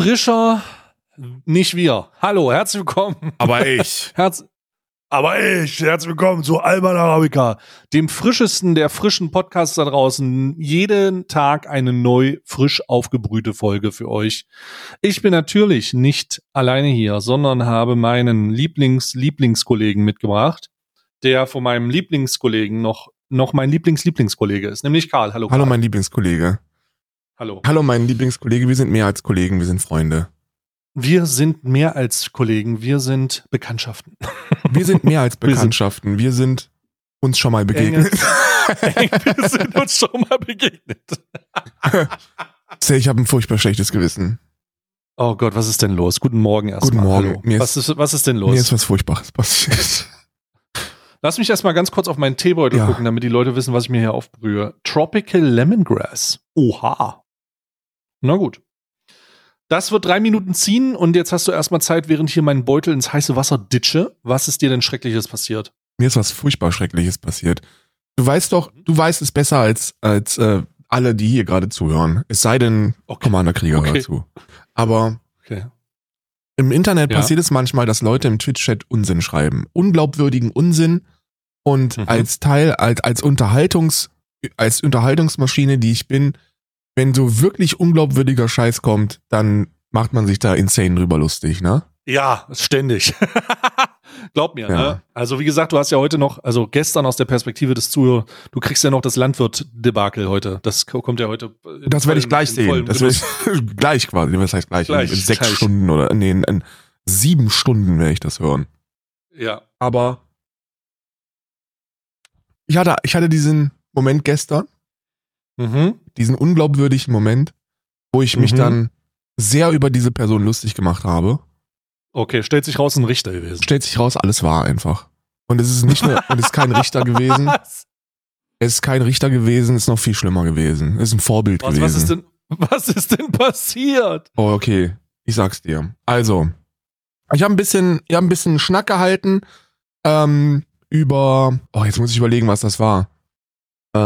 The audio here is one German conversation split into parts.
Frisch, frischer, nicht wir. Hallo, herzlich willkommen. Aber ich. Herz aber ich, herzlich willkommen zu Alman Arabica, dem frischesten der frischen Podcasts da draußen. Jeden Tag eine neu frisch aufgebrühte Folge für euch. Ich bin natürlich nicht alleine hier, sondern habe meinen Lieblings-Lieblingskollegen mitgebracht, der von meinem Lieblingskollegen noch, noch mein Lieblings-Lieblingskollege ist, nämlich Karl. Hallo. Karl. Hallo, mein Lieblingskollege. Hallo. Hallo, mein Lieblingskollege. Wir sind mehr als Kollegen, wir sind Freunde. Wir sind mehr als Kollegen, wir sind Bekanntschaften. Wir sind mehr als Bekanntschaften, wir sind uns schon mal begegnet. wir sind uns schon mal begegnet. ich habe ein furchtbar schlechtes Gewissen. Oh Gott, was ist denn los? Guten Morgen erstmal. Guten Morgen. Mir was, ist, was ist denn los? Mir ist was Furchtbares passiert. Lass mich erstmal ganz kurz auf meinen Teebeutel ja. gucken, damit die Leute wissen, was ich mir hier aufbrühe. Tropical Lemongrass. Oha. Na gut. Das wird drei Minuten ziehen und jetzt hast du erstmal Zeit, während ich hier meinen Beutel ins heiße Wasser ditche. Was ist dir denn Schreckliches passiert? Mir ist was furchtbar Schreckliches passiert. Du weißt doch, du weißt es besser als, als äh, alle, die hier gerade zuhören. Es sei denn, okay. Commander Krieger okay. hört zu. Aber okay. im Internet ja. passiert es manchmal, dass Leute im Twitch-Chat Unsinn schreiben. Unglaubwürdigen Unsinn. Und mhm. als Teil, als, als Unterhaltungs, als Unterhaltungsmaschine, die ich bin, wenn so wirklich unglaubwürdiger Scheiß kommt, dann macht man sich da insane drüber lustig, ne? Ja, ständig. Glaub mir, ja. ne? Also wie gesagt, du hast ja heute noch, also gestern aus der Perspektive des Zuhörers, du kriegst ja noch das Landwirt-Debakel heute. Das kommt ja heute. Das werde ich gleich sehen. Das werde ich gleich quasi. Was heißt gleich? gleich in, in sechs gleich. Stunden oder nee, in, in sieben Stunden werde ich das hören. Ja. Aber ich hatte, ich hatte diesen Moment gestern, Mhm. Diesen unglaubwürdigen Moment, wo ich mhm. mich dann sehr über diese Person lustig gemacht habe. Okay, stellt sich raus, ein Richter gewesen. Stellt sich raus, alles war einfach. Und es ist nicht nur, und es ist kein Richter gewesen. Was? Es ist kein Richter gewesen, es ist noch viel schlimmer gewesen. Es ist ein Vorbild was, gewesen. Was ist denn, was ist denn passiert? Oh, okay. Ich sag's dir. Also, ich habe ein bisschen, ich habe ein bisschen Schnack gehalten ähm, über. Oh, jetzt muss ich überlegen, was das war. Äh,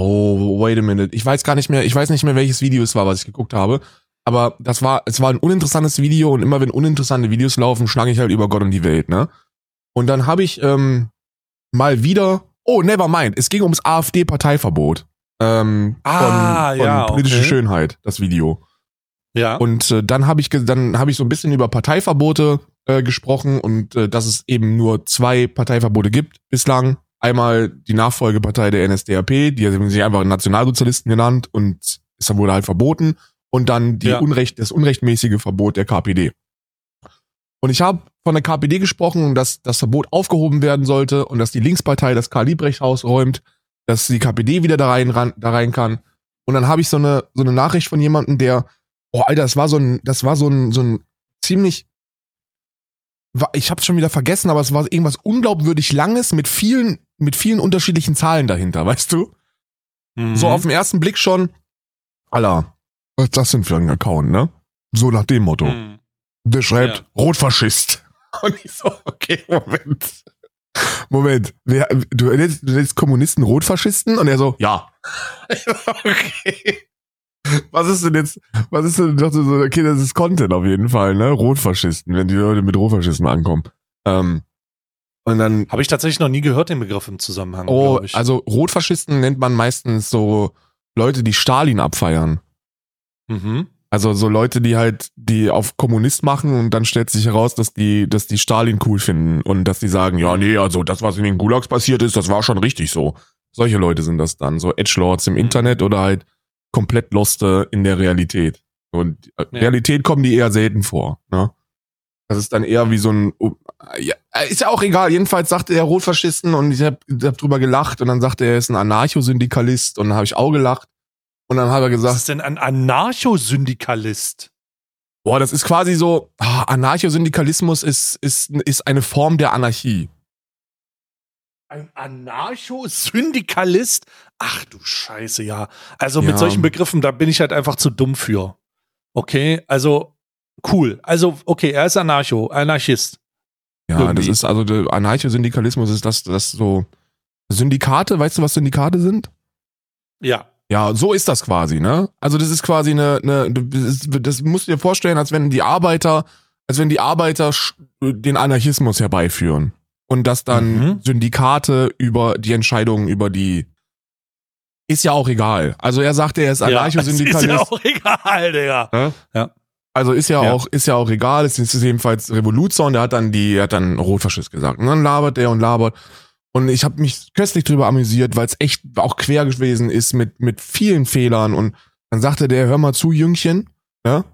Oh, wait a minute. Ich weiß gar nicht mehr, ich weiß nicht mehr, welches Video es war, was ich geguckt habe. Aber das war, es war ein uninteressantes Video und immer wenn uninteressante Videos laufen, schlage ich halt über Gott und die Welt, ne? Und dann habe ich ähm, mal wieder, oh, never mind, es ging ums AfD-Parteiverbot. Ähm, ah, von, von ja, politische okay. Schönheit, das Video. Ja. Und äh, dann habe ich dann habe ich so ein bisschen über Parteiverbote äh, gesprochen und äh, dass es eben nur zwei Parteiverbote gibt bislang einmal die Nachfolgepartei der NSDAP, die haben sich einfach Nationalsozialisten genannt und es wurde halt verboten. Und dann die ja. Unrecht, das unrechtmäßige Verbot der KPD. Und ich habe von der KPD gesprochen, dass das Verbot aufgehoben werden sollte und dass die Linkspartei das Karl Liebrecht Haus räumt, dass die KPD wieder da rein, ran, da rein kann. Und dann habe ich so eine so eine Nachricht von jemandem, der, oh Alter, das war so ein, das war so ein so ein ziemlich ich habe schon wieder vergessen, aber es war irgendwas unglaubwürdig langes mit vielen mit vielen unterschiedlichen Zahlen dahinter, weißt du? Mhm. So auf den ersten Blick schon, Alter, was ist das denn für ein Account, ne? So nach dem Motto. Mhm. Der schreibt ja. Rotfaschist. Und ich so, okay, Moment. Moment, wer, du, nennst, du nennst Kommunisten Rotfaschisten? Und er so, ja. okay. Was ist denn jetzt, was ist denn, dachte so, okay, das ist Content auf jeden Fall, ne? Rotfaschisten, wenn die Leute mit Rotfaschisten ankommen. Ähm, und dann. Habe ich tatsächlich noch nie gehört, den Begriff im Zusammenhang. Oh, also Rotfaschisten nennt man meistens so Leute, die Stalin abfeiern. Mhm. Also so Leute, die halt, die auf Kommunist machen und dann stellt sich heraus, dass die, dass die Stalin cool finden und dass die sagen, ja, nee, also das, was in den Gulags passiert ist, das war schon richtig so. Solche Leute sind das dann, so Edgelords im mhm. Internet oder halt komplett Loste in der Realität. Und äh, ja. Realität kommen die eher selten vor, ne? Das ist dann eher wie so ein, ja, ist ja auch egal. Jedenfalls sagte er Rotfaschisten und ich habe hab drüber gelacht und dann sagte er, er ist ein Anarchosyndikalist und dann habe ich auch gelacht. Und dann hat er gesagt. Was ist denn ein Anarchosyndikalist? Boah, das ist quasi so, oh, Anarchosyndikalismus ist, ist, ist eine Form der Anarchie. Ein Anarcho-Syndikalist? Ach du Scheiße, ja. Also mit solchen Begriffen, da bin ich halt einfach zu dumm für. Okay, also cool. Also, okay, er ist Anarcho, Anarchist. Ja, Irgendwie. das ist also der Anarcho-Syndikalismus ist das, das so Syndikate, weißt du, was Syndikate sind? Ja. Ja, so ist das quasi, ne? Also das ist quasi eine, eine das, das musst du dir vorstellen, als wenn die Arbeiter, als wenn die Arbeiter den Anarchismus herbeiführen und dass dann Mhm. Syndikate über die Entscheidungen über die ist ja auch egal. Also er sagte, er ist Ist Anarchosyndikalist. ja auch egal, Digga. Ne? Ja. Also ist ja, Ja. auch ist ja auch egal. Es ist jedenfalls Revoluzer und der hat dann die er hat dann Rotfaschist gesagt. Und dann labert der und labert. Und ich habe mich köstlich drüber amüsiert, weil es echt auch quer gewesen ist mit mit vielen Fehlern. Und dann sagte der, hör mal zu, Jüngchen, ja,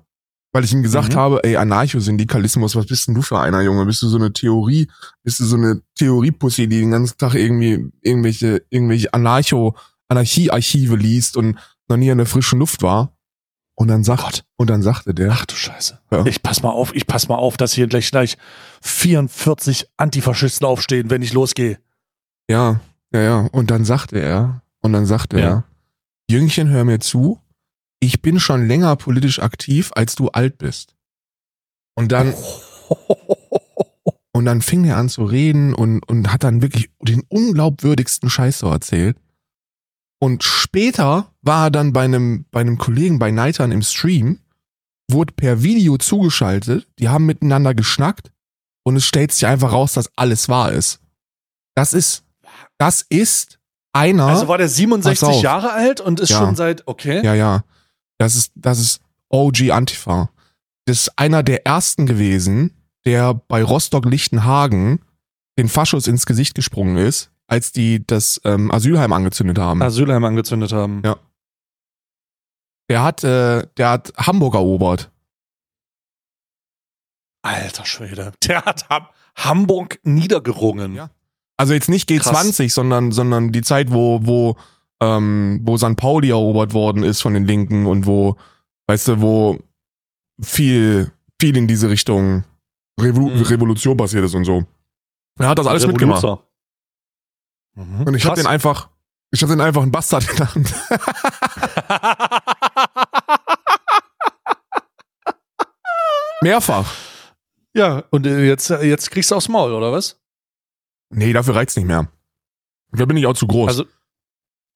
weil ich ihm gesagt Mhm. habe, ey, Anarchosyndikalismus, was bist denn du für einer, Junge? Bist du so eine Theorie, bist du so eine Theoriepussy, die den ganzen Tag irgendwie irgendwelche irgendwelche Anarcho Anarchiearchive liest und noch nie in der frischen Luft war? Und dann sagt und dann sagte der, Ach du Scheiße. Ja. Ich pass mal auf, ich pass mal auf, dass hier gleich gleich 44 Antifaschisten aufstehen, wenn ich losgehe. Ja, ja, ja. Und dann sagte er, und dann sagte Ja. er, Jüngchen, hör mir zu, ich bin schon länger politisch aktiv, als du alt bist. Und dann, und dann fing er an zu reden und, und hat dann wirklich den unglaubwürdigsten Scheiß so erzählt. Und später war er dann bei einem, bei einem Kollegen bei Neitern im Stream, wurde per Video zugeschaltet, die haben miteinander geschnackt und es stellt sich einfach raus, dass alles wahr ist. Das ist, das ist einer. Also war der Pass 67 auf. Jahre alt und ist Ja. schon seit, okay. Ja, ja. Das ist, das ist OG Antifa. Das ist einer der ersten gewesen, der bei Rostock-Lichtenhagen den Faschos ins Gesicht gesprungen ist, als die das ähm, Asylheim angezündet haben. Asylheim angezündet haben. Ja. Der hat, äh, der hat Hamburg erobert. Alter Schwede. Der hat Ham Hamburg niedergerungen. Ja. Also jetzt nicht Krass. G20, sondern, sondern die Zeit, wo, wo, ähm, wo St. Pauli erobert worden ist von den Linken und wo, weißt du, wo viel, viel in diese Richtung Revo Mhm. Revolution passiert ist und so. Er hat das alles mitgemacht. Mhm. Und ich hab Krass. den einfach, ich hab den einfach einen Bastard genannt. Mehrfach. ja, und äh, jetzt, äh, jetzt kriegst du aufs Maul, oder was? Nee, dafür reicht's nicht mehr. Da bin ich auch zu groß. Also,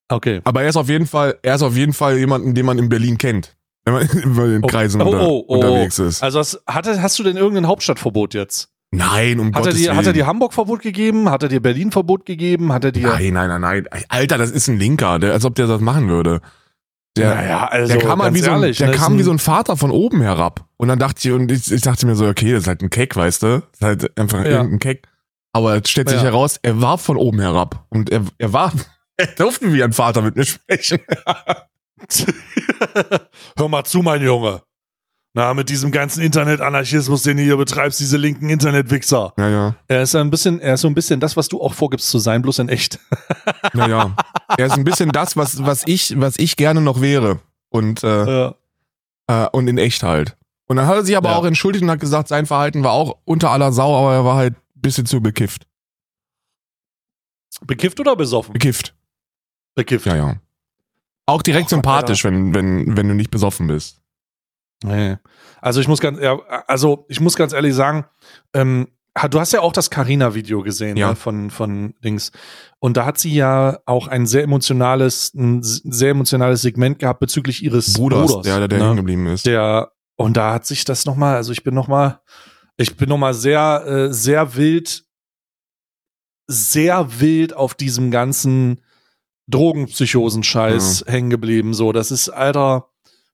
okay. Aber er ist auf jeden Fall, er ist auf jeden Fall jemanden, den man in Berlin kennt. Wenn man in Oh, Kreisen oh, oh, oh. unterwegs ist. Also hast, hast du denn irgendein Hauptstadtverbot jetzt? Nein, um Hat er, Gottes dir, Willen. hat er dir Hamburg-Verbot gegeben? Hat er dir Berlin-Verbot gegeben? Hat er dir. nein, nein, nein, nein. Alter, das ist ein Linker, der, als ob der das machen würde. Der, naja, also. der kam, halt wie so, ein, ehrlich, der ne, kam ein- wie so ein Vater von oben herab. Und dann dachte ich, und ich, ich dachte mir so, okay, das ist halt ein Keck, weißt du? Das ist halt einfach Ja. irgendein Keck. Aber es stellt sich Ja. heraus, er war von oben herab. Und er, er war, er durfte wie ein Vater mit mir sprechen. Hör mal zu, mein Junge. Na, mit diesem ganzen Internet-Anarchismus, den du hier betreibst, diese linken Internetwichser. Ja, ja. Er ist ein bisschen, er ist so ein bisschen das, was du auch vorgibst zu sein, bloß in echt. Naja, er ist ein bisschen das, was, was ich, was ich gerne noch wäre. Und, äh, Ja. äh, und in echt halt. Und dann hat er sich aber Ja. auch entschuldigt und hat gesagt, sein Verhalten war auch unter aller Sau, aber er war halt ein bisschen zu bekifft. Bekifft oder besoffen? Bekifft. Bekifft. Ja, ja. Auch direkt Gott, sympathisch, wenn, wenn, wenn du nicht besoffen bist. Nee. Also ich muss ganz, ja, also ich muss ganz ehrlich sagen, ähm, du hast ja auch das Carina-Video gesehen Ja. ne, von von Dings und da hat sie ja auch ein sehr emotionales, ein sehr emotionales Segment gehabt bezüglich ihres Bruders, Bruders, der, der ne? hängen geblieben ist. der und da hat sich das noch mal, also ich bin noch mal, ich bin noch mal sehr äh, sehr wild, sehr wild auf diesem ganzen Drogenpsychosen-Scheiß hängen geblieben. So, das ist alter,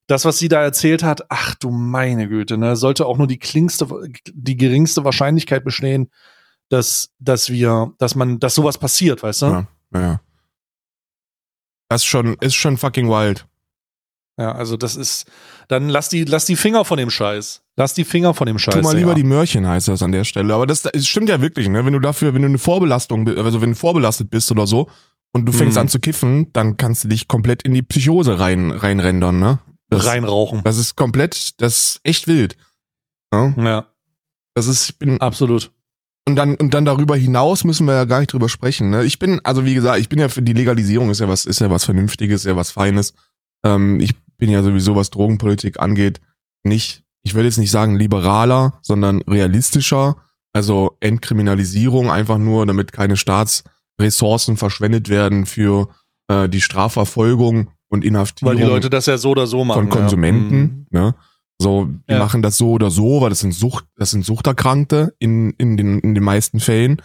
das was sie da erzählt hat. Ach du meine Güte, ne, sollte auch nur die klingste, die geringste Wahrscheinlichkeit bestehen, dass dass wir, dass man, dass sowas passiert, weißt du? Ja, ja. Das ist schon, ist schon fucking wild. Ja, also das ist, dann lass die, lass die Finger von dem Scheiß. Lass die Finger von dem Scheiß. Tu mal lieber ja. die Mörchen, heißt das an der Stelle. Aber das, das stimmt ja wirklich, ne? Wenn du dafür, wenn du eine Vorbelastung, also wenn du vorbelastet bist oder so und du fängst Mhm. an zu kiffen, dann kannst du dich komplett in die Psychose rein, reinrendern, ne? Das, reinrauchen. Das ist komplett, das ist echt wild. Ne? Ja, Das ist, ich bin, absolut. und dann, und dann darüber hinaus müssen wir ja gar nicht drüber sprechen, ne? Ich bin, also wie gesagt, ich bin ja für die Legalisierung ist ja was, ist ja was Vernünftiges, ist ja was Feines. Ähm, ich bin ja sowieso, was Drogenpolitik angeht, nicht, ich will jetzt nicht sagen liberaler, sondern realistischer. Also Entkriminalisierung einfach nur, damit keine Staatsressourcen verschwendet werden für äh, die Strafverfolgung und Inhaftierung. Weil die Leute das ja so oder so machen. von Konsumenten, Ja. Mhm. ne? So, die Ja. machen das so oder so, weil das sind Sucht, das sind Suchterkrankte in, in den, in den meisten Fällen,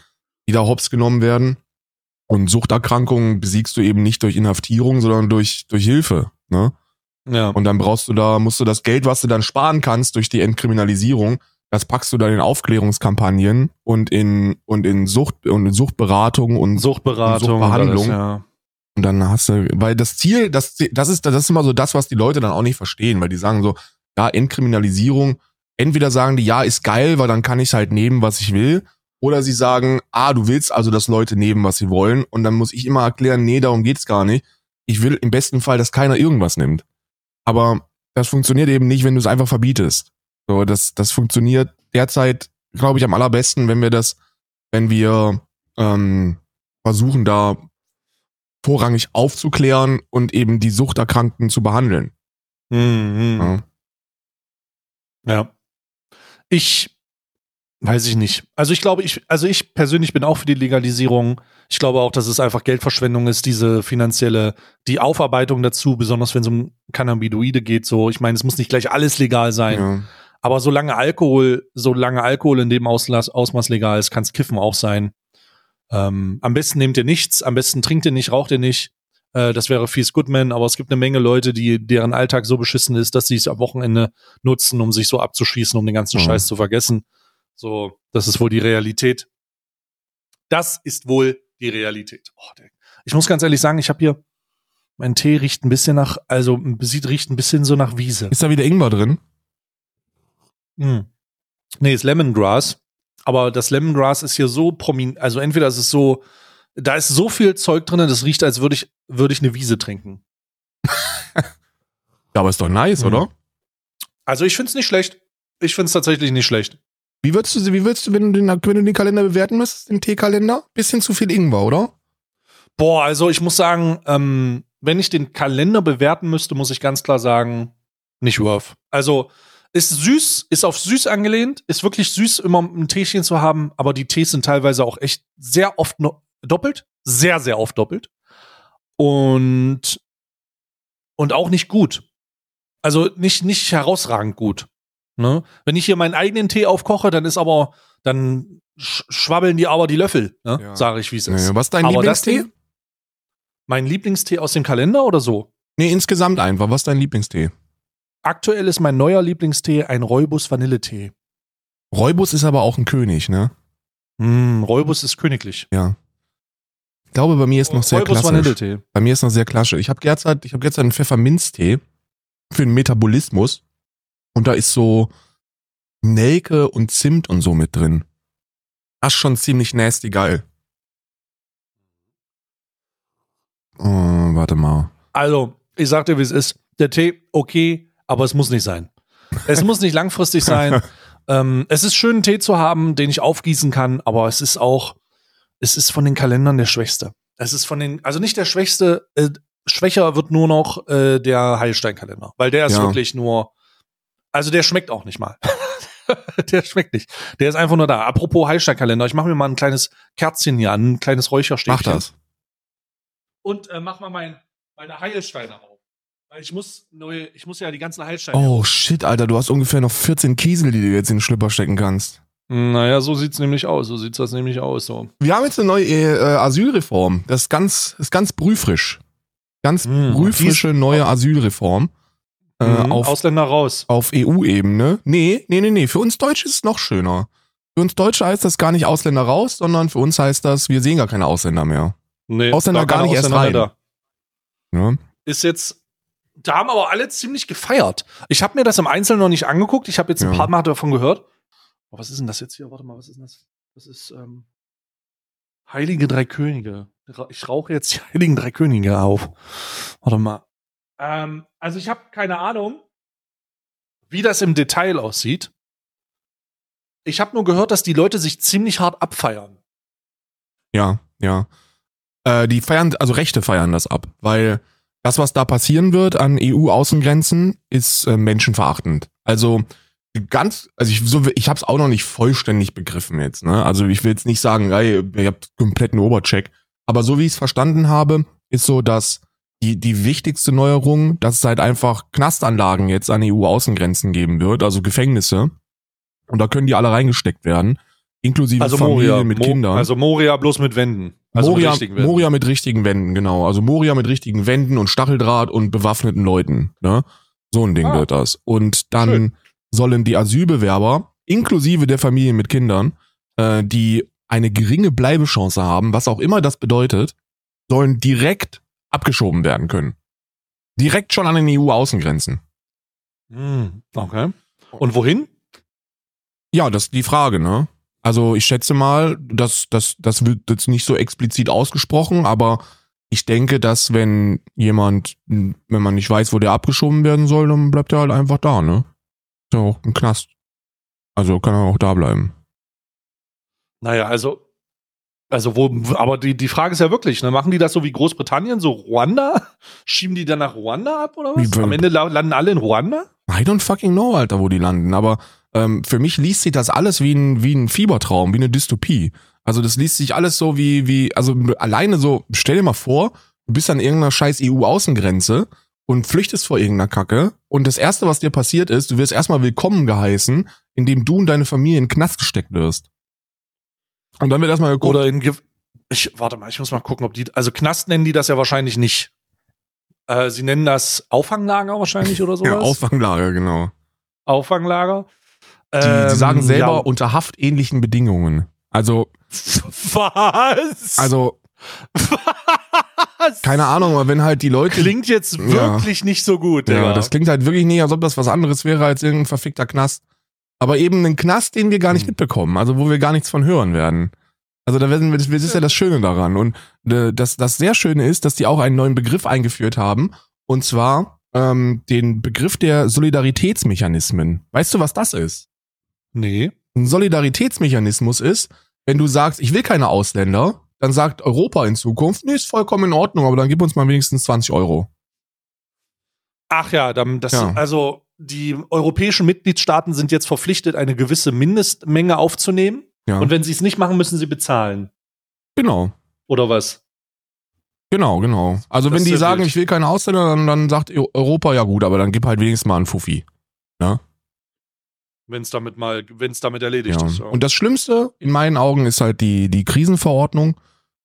die da hops genommen werden. Und Suchterkrankungen besiegst du eben nicht durch Inhaftierung, sondern durch, durch Hilfe, ne? Ja. Und dann brauchst du da, musst du das Geld, was du dann sparen kannst durch die Entkriminalisierung, das packst du dann in Aufklärungskampagnen und in, und in Sucht, und in Suchtberatung und Suchtberatung. und Suchtbehandlung. und alles, ja. Und dann hast du, weil das Ziel, das, das ist, das ist immer so das, was die Leute dann auch nicht verstehen, weil die sagen so, ja, Entkriminalisierung, entweder sagen die, ja, ist geil, weil dann kann ich halt nehmen, was ich will, oder sie sagen, ah, du willst also, dass Leute nehmen, was sie wollen, und dann muss ich immer erklären, nee, darum geht's gar nicht. Ich will im besten Fall, dass keiner irgendwas nimmt. Aber das funktioniert eben nicht, wenn du es einfach verbietest. So, das, das funktioniert derzeit, glaube ich, am allerbesten, wenn wir das, wenn wir ähm, versuchen, da vorrangig aufzuklären und eben die Suchterkrankten zu behandeln. Mhm. Ja. Ja. Ich weiß ich nicht. Also ich glaube, ich, also ich persönlich bin auch für die Legalisierung. Ich glaube auch, dass es einfach Geldverschwendung ist, diese finanzielle, die Aufarbeitung dazu, besonders wenn es um Cannabinoide geht. So, ich meine, es muss nicht gleich alles legal sein. Ja. Aber solange Alkohol, solange Alkohol in dem Auslass, Ausmaß legal ist, kann es Kiffen auch sein. Ähm, am besten nehmt ihr nichts, am besten trinkt ihr nicht, raucht ihr nicht. Äh, das wäre Fies Goodman, aber es gibt eine Menge Leute, die, deren Alltag so beschissen ist, dass sie es am Wochenende nutzen, um sich so abzuschießen, um den ganzen Mhm. Scheiß zu vergessen. So, das ist wohl die Realität. Das ist wohl die Realität. Oh, ich muss ganz ehrlich sagen, ich habe hier, mein Tee riecht ein bisschen nach, also sieht, riecht ein bisschen so nach Wiese. Ist da wieder Ingwer drin? Mm. Nee, ist Lemongrass. Aber das Lemongrass ist hier so prominent, also entweder ist es so, da ist so viel Zeug drin, das riecht, als würde ich, würde ich eine Wiese trinken. Ja, aber ist doch nice, Mhm. oder? Also ich finde es nicht schlecht. Ich finde es tatsächlich nicht schlecht. Wie würdest du, wie würdest du, wenn du den, wenn du den Kalender bewerten müsstest, den Teekalender? Bisschen zu viel Ingwer, oder? Boah, also ich muss sagen, ähm, wenn ich den Kalender bewerten müsste, muss ich ganz klar sagen, nicht worth. Also ist süß, ist auf süß angelehnt, ist wirklich süß, immer ein Teechen zu haben, aber die Tees sind teilweise auch echt sehr oft no doppelt, sehr, sehr oft doppelt. Und, und auch nicht gut. Also nicht, nicht herausragend gut. Ne? Wenn ich hier meinen eigenen Tee aufkoche, dann ist aber, dann sch schwabbeln die aber die Löffel, ne? Ja. sage ich, wie es ist. Ja, was ist dein Aber Lieblingstee? Mein Lieblingstee aus dem Kalender oder so? Nee, insgesamt einfach. Was ist dein Lieblingstee? Aktuell ist mein neuer Lieblingstee ein Räubus Vanilletee. Räubus ist aber auch ein König, ne? Mm, Räubus ist königlich. Ja. Ich glaube, bei mir ist noch sehr Räubus klassisch. Bei mir ist noch sehr klassisch. Ich habe derzeit, ich habe derzeit einen Pfefferminztee für den Metabolismus und da ist so Nelke und Zimt und so mit drin. Das ist schon ziemlich nasty geil. Oh, warte mal. Also, ich sag dir, wie es ist. Der Tee, okay, aber es muss nicht sein. Es muss nicht langfristig sein. ähm, es ist schön, einen Tee zu haben, den ich aufgießen kann, aber es ist auch, es ist von den Kalendern der Schwächste. Es ist von den, also nicht der Schwächste, äh, schwächer wird nur noch äh, der Heilstein-Kalender, weil der ist Ja. wirklich nur, also der schmeckt auch nicht mal. der schmeckt nicht. Der ist einfach nur da. Apropos Heilstein-Kalender, ich mache mir mal ein kleines Kerzchen hier an, ein kleines Räucherstäbchen Mach das. und äh, mach mal mein, meine Heilsteine auf. Weil ich muss neue, ich muss ja die ganzen Heilsteine. Oh shit, Alter, du hast ungefähr noch 14 Kiesel, die du jetzt in den Schlüpper stecken kannst. Naja, so sieht's nämlich aus. So sieht's das nämlich aus. So. Wir haben jetzt eine neue äh, Asylreform. Das ist ganz, ist ganz brühfrisch. Ganz Mm, brühfrische neue Asylreform. Äh, Mhm, auf Ausländer raus. auf EU-Ebene. Nee, nee, nee, nee. Für uns Deutsche ist es noch schöner. Für uns Deutsche heißt das gar nicht Ausländer raus, sondern für uns heißt das, wir sehen gar keine Ausländer mehr. Nee, Ausländer gar nicht erst Ausländer rein. mehr Ja? Ist jetzt. Da haben aber alle ziemlich gefeiert. Ich habe mir das im Einzelnen noch nicht angeguckt. Ich habe jetzt ein Ja. paar Mal davon gehört. Oh, was ist denn das jetzt hier? Warte mal, was ist denn das? Das ist ähm, Heilige Drei Könige. Ich rauche jetzt die Heiligen Drei Könige auf. Warte mal. Ähm, also ich habe keine Ahnung, wie das im Detail aussieht. Ich habe nur gehört, dass die Leute sich ziemlich hart abfeiern. Ja, ja. Äh, die feiern, also Rechte feiern das ab, weil das, was da passieren wird an EU-Außengrenzen, ist äh, menschenverachtend. Also ganz, also ich, so, ich habe es auch noch nicht vollständig begriffen jetzt. Ne? Also ich will jetzt nicht sagen, ey, ihr habt kompletten Obercheck. Aber so wie ich es verstanden habe, ist so, dass die, die wichtigste Neuerung, dass es halt einfach Knastanlagen jetzt an EU-Außengrenzen geben wird, also Gefängnisse. Und da können die alle reingesteckt werden, inklusive Also Familien Moria, mit Mo- Kindern. Also Moria bloß mit Wänden. Also Moria, mit richtigen Wänden. Moria mit richtigen Wänden, genau. Also Moria mit richtigen Wänden und Stacheldraht und bewaffneten Leuten. Ne? So ein Ding Ah. wird das. Und dann Schön. sollen die Asylbewerber, inklusive der Familien mit Kindern, äh, die eine geringe Bleibechance haben, was auch immer das bedeutet, sollen direkt abgeschoben werden können. Direkt schon an den EU-Außengrenzen. Hm, okay. Und wohin? Ja, das ist die Frage, ne? Also ich schätze mal, das, das, das wird jetzt nicht so explizit ausgesprochen, aber ich denke, dass wenn jemand, wenn man nicht weiß, wo der abgeschoben werden soll, dann bleibt er halt einfach da, ne? Ist ja auch ein Knast. Also kann er auch da bleiben. Naja, also, also wo, aber die, die Frage ist ja wirklich, ne, machen die das so wie Großbritannien, so Ruanda? Schieben die dann nach Ruanda ab oder was? Wie- Am Ende la- landen alle in Ruanda? I don't fucking know, Alter, wo die landen. Aber ähm, für mich liest sich das alles wie ein, wie ein Fiebertraum, wie eine Dystopie. Also das liest sich alles so wie, wie, also alleine so, stell dir mal vor, du bist an irgendeiner scheiß EU-Außengrenze und flüchtest vor irgendeiner Kacke und das erste, was dir passiert ist, du wirst erstmal willkommen geheißen, indem du und deine Familie in den Knast gesteckt wirst. Und dann wird erstmal geguckt, Oder in, Ge ich, warte mal, ich muss mal gucken, ob die, also Knast nennen die das ja wahrscheinlich nicht. Äh, sie nennen das Auffanglager wahrscheinlich oder sowas. ja, Auffanglager, genau. Auffanglager. Die, die Ähm, sagen selber ja. unter haftähnlichen Bedingungen. Also, Was? also, Was? keine Ahnung, aber wenn halt die Leute Klingt jetzt Ja. wirklich nicht so gut, Ja, Digga. das klingt halt wirklich nicht, als ob das was anderes wäre als irgendein verfickter Knast. Aber eben ein Knast, den wir gar nicht Hm. mitbekommen, also wo wir gar nichts von hören werden. Also da werden wir, das ist ja das Schöne daran. Und äh, das, das sehr Schöne ist, dass die auch einen neuen Begriff eingeführt haben. Und zwar ähm, den Begriff der Solidaritätsmechanismen. Weißt du, was das ist? nee. Ein Solidaritätsmechanismus ist, wenn du sagst, ich will keine Ausländer, dann sagt Europa in Zukunft, nee, ist vollkommen in Ordnung, aber dann gib uns mal wenigstens 20 Euro. Ach ja, dann, das, Ja. also die europäischen Mitgliedstaaten sind jetzt verpflichtet, eine gewisse Mindestmenge aufzunehmen. Ja. Und wenn sie es nicht machen, müssen sie bezahlen. Genau. Oder was? Genau, genau. Also Das wenn die sagen, wild. ich will keine Ausländer, dann, dann sagt Eu- Europa ja gut, aber dann gib halt wenigstens mal einen Fuffi. Wenn es damit mal, wenn es damit erledigt Ja. ist. Ja. Und das Schlimmste in meinen Augen ist halt die, die Krisenverordnung.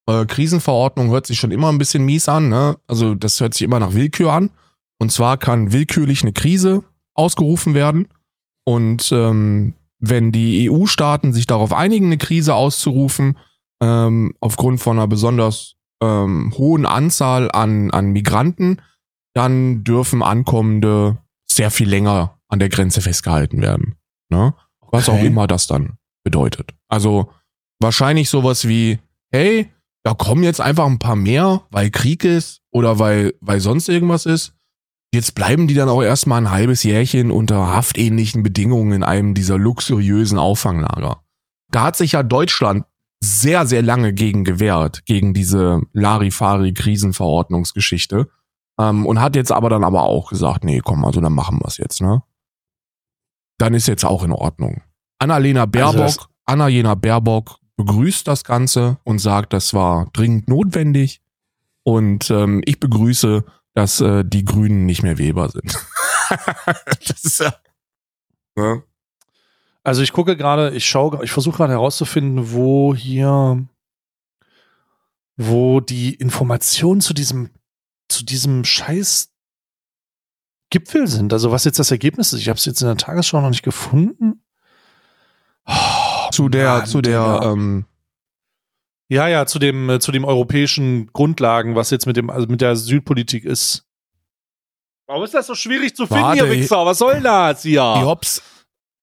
Äh, Krisenverordnung hört sich schon immer ein bisschen mies an, ne? Also das hört sich immer nach Willkür an. Und zwar kann willkürlich eine Krise ausgerufen werden. Und ähm, wenn die EU-Staaten sich darauf einigen, eine Krise auszurufen, ähm, aufgrund von einer besonders ähm, hohen Anzahl an, an Migranten, dann dürfen Ankommende sehr viel länger an der Grenze festgehalten werden. Ne? Was auch Okay. immer das dann bedeutet. Also wahrscheinlich sowas wie, hey, da kommen jetzt einfach ein paar mehr, weil Krieg ist oder weil, weil sonst irgendwas ist. Jetzt bleiben die dann auch erstmal ein halbes Jährchen unter haftähnlichen Bedingungen in einem dieser luxuriösen Auffanglager. Da hat sich ja Deutschland sehr, sehr lange gegen gewehrt, gegen diese Larifari-Krisenverordnungsgeschichte. Ähm, und hat jetzt aber dann aber auch gesagt, nee, komm, also dann machen wir es jetzt, ne? Dann ist jetzt auch in Ordnung. Annalena Baerbock, Also Annalena Baerbock begrüßt das Ganze und sagt, das war dringend notwendig. Und ähm, ich begrüße, dass äh, die Grünen nicht mehr Weber sind. das ist ja. Ne? Also ich gucke gerade, ich schaue, ich versuche gerade herauszufinden, wo hier, wo die Informationen zu diesem, zu diesem Scheiß Gipfel sind. Also was jetzt das Ergebnis ist. Ich habe es jetzt in der Tagesschau noch nicht gefunden. Oh, Zu der, Mann, zu der, Digga. ähm, ja, ja, zu dem, äh, zu dem europäischen Grundlagen, was jetzt mit dem, also mit der Asylpolitik ist. Warum ist das so schwierig zu finden, Warte, ihr Wichser? Was soll das hier? die Hops,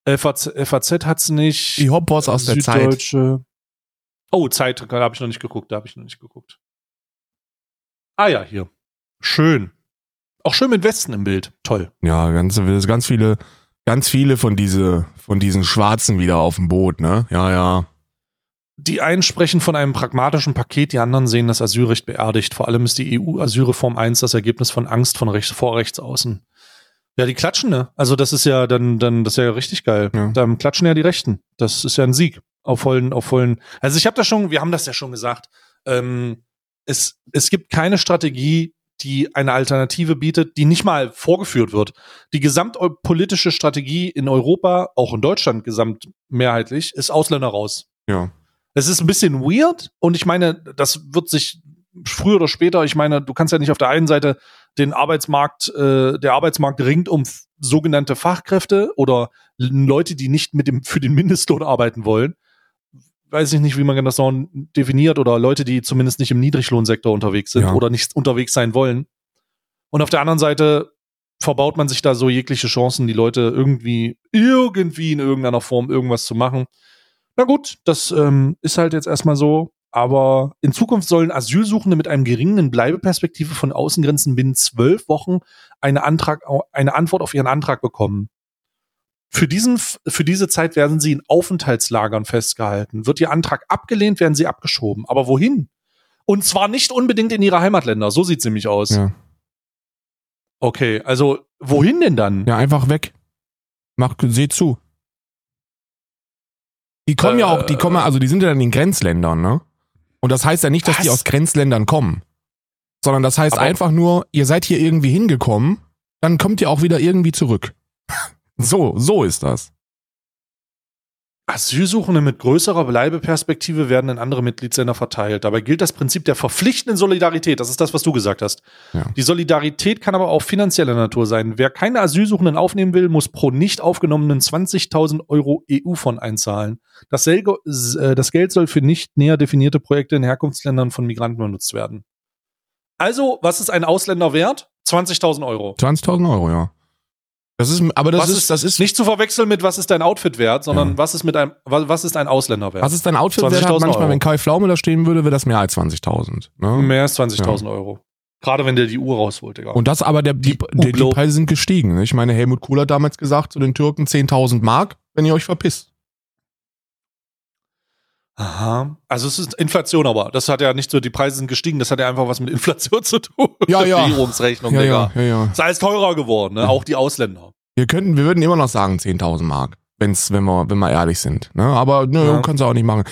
FAZ, FAZ hat's nicht. die Hopboss aus der Zeit. Süddeutsche. Oh, Zeit, da habe ich noch nicht geguckt, da habe ich noch nicht geguckt. Ah ja, hier. Schön. Auch schön mit Westen im Bild. Toll. Ja, ganz, ganz viele, ganz viele von diese, von diesen Schwarzen wieder auf dem Boot, ne? Ja, ja. Die einen sprechen von einem pragmatischen Paket, die anderen sehen das Asylrecht beerdigt. Vor allem ist die EU-Asylreform 1 das Ergebnis von Angst von rechts, vor rechts außen. Ja, die klatschen, ne? Also das ist ja dann, dann, das ist ja richtig geil. Ja. Dann klatschen ja die Rechten. Das ist ja ein Sieg. Auf vollen, auf vollen. Also ich habe das schon, wir haben das ja schon gesagt. Ähm, es, es gibt keine Strategie, die eine Alternative bietet, die nicht mal vorgeführt wird. Die gesamtpolitische Strategie in Europa, auch in Deutschland gesamtmehrheitlich, ist Ausländer raus. Ja. Es ist ein bisschen weird und ich meine, das wird sich früher oder später, ich meine, du kannst ja nicht auf der einen Seite den Arbeitsmarkt, äh, der Arbeitsmarkt ringt um sogenannte Fachkräfte oder Leute, die nicht mit dem für den Mindestlohn arbeiten wollen. Weiß ich nicht, wie man das so definiert oder Lohnte, die zumindest nicht im Niedriglohnsektor unterwegs sind Ja. oder nicht unterwegs sein wollen. Und auf der anderen Seite verbaut man sich da so jegliche Chancen, die Leute irgendwie, irgendwie in irgendeiner Form irgendwas zu machen. Na gut, das ähm, ist halt jetzt erstmal so. Aber in Zukunft sollen Asylsuchende mit einem geringen Bleibeperspektive von Außengrenzen binnen zwölf Wochen eine, Antrag, eine Antwort auf ihren Antrag bekommen. Für, diesen, für diese Zeit werden sie in Aufenthaltslagern festgehalten. Wird ihr Antrag abgelehnt, werden sie abgeschoben. Aber wohin? Und zwar nicht unbedingt in ihre Heimatländer. So sieht's nämlich aus. Ja. Okay, also wohin denn dann? Ja, einfach weg. Mach, seh zu. Die kommen ja auch, die kommen, ja- also die sind ja in den Grenzländern, ne? Und das heißt ja nicht, dass die Was? aus Grenzländern kommen. Sondern das heißt Aber- einfach nur, ihr seid hier irgendwie hingekommen, dann kommt ihr auch wieder irgendwie zurück. so, so ist das. Asylsuchende mit größerer Bleibeperspektive werden in andere Mitgliedsländer verteilt. Dabei gilt das Prinzip der verpflichtenden Solidarität. Das ist das, was du gesagt hast. Ja. Die Solidarität kann aber auch finanzieller Natur sein. Wer keine Asylsuchenden aufnehmen will, muss pro nicht aufgenommenen 20.000 Euro EU-Fonds einzahlen. Das, äh, das Geld soll für nicht näher definierte Projekte in Herkunftsländern von Migranten benutzt werden. Also, was ist ein Ausländer wert? 20.000 Euro. 20.000 Euro, ja. Das ist, aber das was ist, das ist, nicht zu verwechseln mit, was ist dein Outfit wert, sondern Ja. was ist mit einem, was, was ist ein Ausländer wert? was ist dein Outfit wert? 20.000 Manchmal, Euro. wenn Kai Pflaume da stehen würde, wäre das mehr als 20.000. Ne? Mehr als 20.000 Euro. Gerade wenn der die Uhr rausholt, Digga. Und das aber, der, die, Die die, die. Preise sind gestiegen. ne? Ich meine, Helmut Kohl hat damals gesagt zu den Türken 10.000 Mark, wenn ihr euch verpisst. Aha. Also es ist Inflation aber. Das hat ja nicht so, die Preise sind gestiegen, das hat ja einfach was mit Inflation zu tun. Ja, ja. Währungsrechnung, Ja, Digga. ja, ja, ja. Ist alles teurer geworden, ne? Auch die Ausländer. Wir könnten, wir würden immer noch sagen 10.000 Mark, wenn's, wenn wir, wenn wir ehrlich sind. Ne? Aber ne, Ja. kannst du auch nicht machen.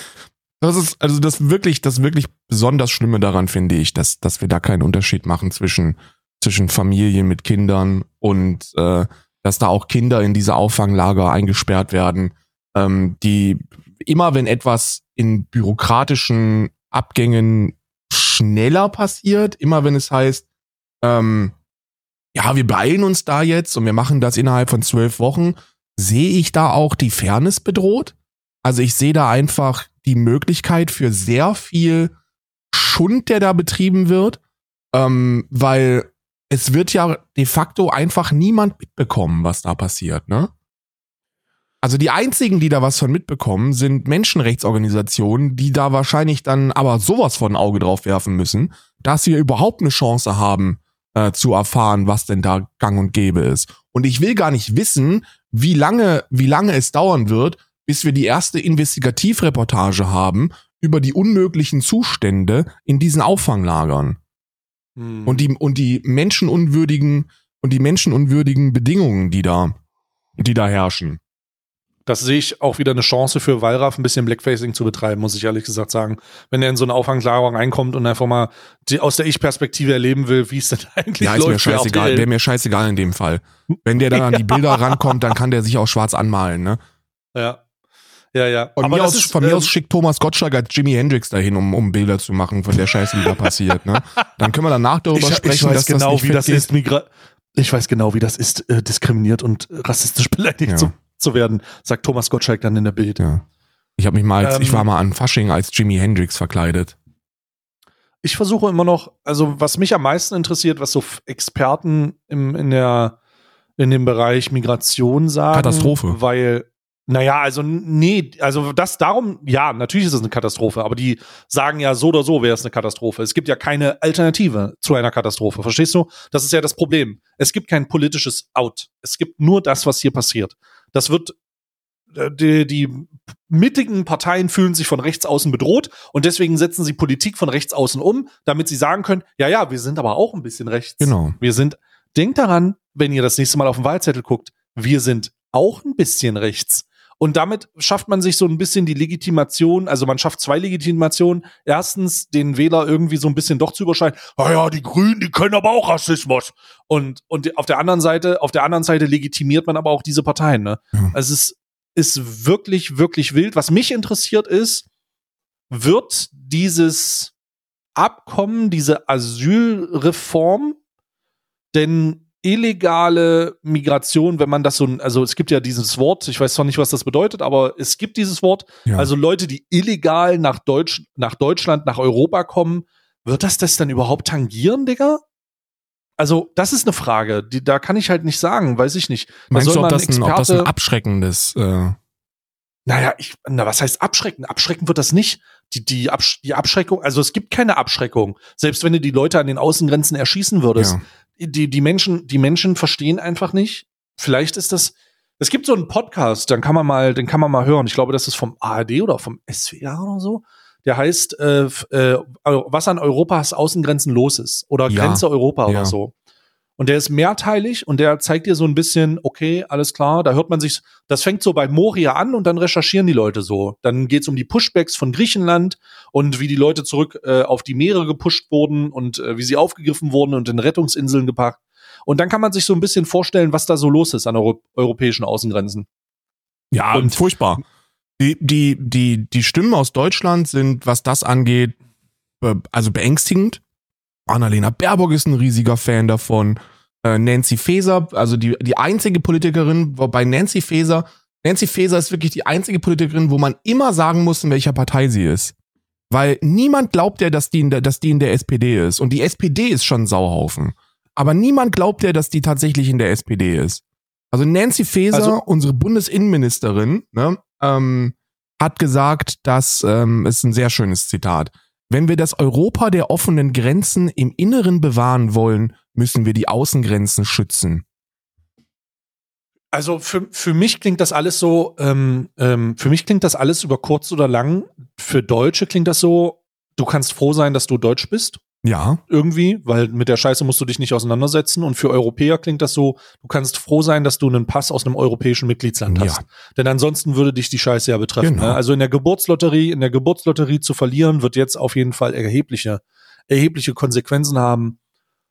Das ist, also das wirklich, das wirklich besonders Schlimme daran finde ich, dass, dass wir da keinen Unterschied machen zwischen, zwischen Familien mit Kindern und äh, dass da auch Kinder in diese Auffanglager eingesperrt werden, ähm, die immer wenn etwas in bürokratischen Abgängen schneller passiert, immer wenn es heißt, ähm, ja, wir beeilen uns da jetzt und wir machen das innerhalb von zwölf Wochen, sehe ich da auch die Fairness bedroht? Also ich sehe da einfach die Möglichkeit für sehr viel Schund, der da betrieben wird, ähm, weil es wird ja de facto einfach niemand mitbekommen, was da passiert, ne? Also die einzigen, die da was von mitbekommen, sind Menschenrechtsorganisationen, die da wahrscheinlich dann aber sowas von ein Auge drauf werfen müssen, dass wir überhaupt eine Chance haben, äh, zu erfahren, was denn da gang und gäbe ist. Und ich will gar nicht wissen, wie lange, wie lange es dauern wird, bis wir die erste Investigativreportage haben über die unmöglichen Zustände in diesen Auffanglagern Hm. und die und die menschenunwürdigen und die menschenunwürdigen Bedingungen, die da, die da herrschen. Das sehe ich auch wieder eine Chance für Wallraff, ein bisschen Blackfacing zu betreiben, muss ich ehrlich gesagt sagen. Wenn er in so eine Auffanglagerung reinkommt und einfach mal die, aus der Ich-Perspektive erleben will, wie es denn eigentlich Ja, ist mir läuft. auf scheißegal, wäre mir scheißegal in dem Fall. Wenn der dann an die Bilder rankommt, dann kann der sich auch schwarz anmalen, ne? Ja. Ja, ja. Von, Aber mir aus, ist, von mir ähm, aus schickt Thomas Gottschalk als Jimi Hendrix dahin, um, um Bilder zu machen von der Scheiße, die da passiert. Ne? Dann können wir danach darüber ich, sprechen, ich weiß dass genau, das nicht wie das ist. Migra ich weiß genau, wie das ist, äh, diskriminiert und äh, rassistisch beleidigt Ja. zu, zu werden, sagt Thomas Gottschalk dann in der Bild. Ja. Ich habe mich mal, als, Ähm, ich war mal an Fasching als Jimi Hendrix verkleidet. Ich versuche immer noch, also was mich am meisten interessiert, was so Experten im, in der in dem Bereich Migration sagen. Katastrophe. Weil, naja, also nee, also das darum, ja, natürlich ist es eine Katastrophe, aber die sagen ja so oder so wäre es eine Katastrophe. Es gibt ja keine Alternative zu einer Katastrophe, verstehst du? Das ist ja das Problem. Es gibt kein politisches Out. Es gibt nur das, was hier passiert. Das wird äh, die, die mittigen Parteien fühlen sich von rechts außen bedroht und deswegen setzen sie Politik von rechts außen um, damit sie sagen können, ja, ja, wir sind aber auch ein bisschen rechts. Genau. Wir sind, denkt daran, wenn ihr das nächste Mal auf den Wahlzettel guckt, wir sind auch ein bisschen rechts. Und damit schafft man sich so ein bisschen die Legitimation, also man schafft zwei Legitimationen. Erstens, den Wähler irgendwie so ein bisschen doch zu überscheiden. Ah ja, die Grünen, die können aber auch Rassismus. Und, und auf der anderen Seite, auf der anderen Seite legitimiert man aber auch diese Parteien, ne? Ja. Also es ist wirklich, wirklich wild. Was mich interessiert ist, wird dieses Abkommen, diese Asylreform denn illegale Migration, wenn man das so, also es gibt ja dieses Wort, ich weiß zwar nicht, was das bedeutet, aber es gibt dieses Wort, Ja. also Leute, die illegal nach, Deutsch, nach Deutschland, nach Europa kommen, wird das das dann überhaupt tangieren, Digga? Also, das ist eine Frage, die, da kann ich halt nicht sagen, weiß ich nicht. Da Meinst soll du, ob das, ein, ob das ein abschreckendes äh, naja, ich, na, was heißt abschrecken? Abschrecken wird das nicht. Die, die, Absch die Abschreckung, also es gibt keine Abschreckung. Selbst wenn du die Leute an den Außengrenzen erschießen würdest. ja. Die, die Menschen, die Menschen verstehen einfach nicht. Vielleicht ist das, es gibt so einen Podcast, dann kann man mal, den kann man mal hören. Ich glaube, das ist vom ARD oder vom SWR oder so. Der heißt, äh, äh, was an Europas Außengrenzen los ist. Oder Ja. Grenze Europa Ja. oder so. Und der ist mehrteilig und der zeigt dir so ein bisschen, okay, alles klar, da hört man sich, das fängt so bei Moria an und dann recherchieren die Leute so. Dann geht's um die Pushbacks von Griechenland und wie die Leute zurück äh, auf die Meere gepusht wurden und äh, wie sie aufgegriffen wurden und in Rettungsinseln gepackt. Und dann kann man sich so ein bisschen vorstellen, was da so los ist an Euro europäischen Außengrenzen. Ja, Und- furchtbar. Die, die, die, die Stimmen aus Deutschland sind, was das angeht, also beängstigend. Annalena Baerbock ist ein riesiger Fan davon. Äh, Nancy Faeser, also die, die einzige Politikerin, wobei Nancy Faeser, Nancy Faeser ist wirklich die einzige Politikerin, wo man immer sagen muss, in welcher Partei sie ist. Weil niemand glaubt ja, dass die, in der, dass die in der SPD ist. Und die SPD ist schon ein Sauhaufen. Aber niemand glaubt ja, dass die tatsächlich in der SPD ist. Also Nancy Faeser, Also- unsere Bundesinnenministerin, ne, ähm, hat gesagt, dass ähm, ist ein sehr schönes Zitat. Wenn wir das Europa der offenen Grenzen im Inneren bewahren wollen, müssen wir die Außengrenzen schützen. Also für, für mich klingt das alles so, ähm, ähm, für mich klingt das alles über kurz oder lang. Für Deutsche klingt das so, du kannst froh sein, dass du Deutsch bist. Ja, irgendwie, weil mit der Scheiße musst du dich nicht auseinandersetzen. Und für Europäer klingt das so, du kannst froh sein, dass du einen Pass aus einem europäischen Mitgliedsland Ja. hast. Denn ansonsten würde dich die Scheiße ja betreffen. Genau. Ne? Also in der Geburtslotterie, in der Geburtslotterie zu verlieren, wird jetzt auf jeden Fall erhebliche, erhebliche Konsequenzen haben.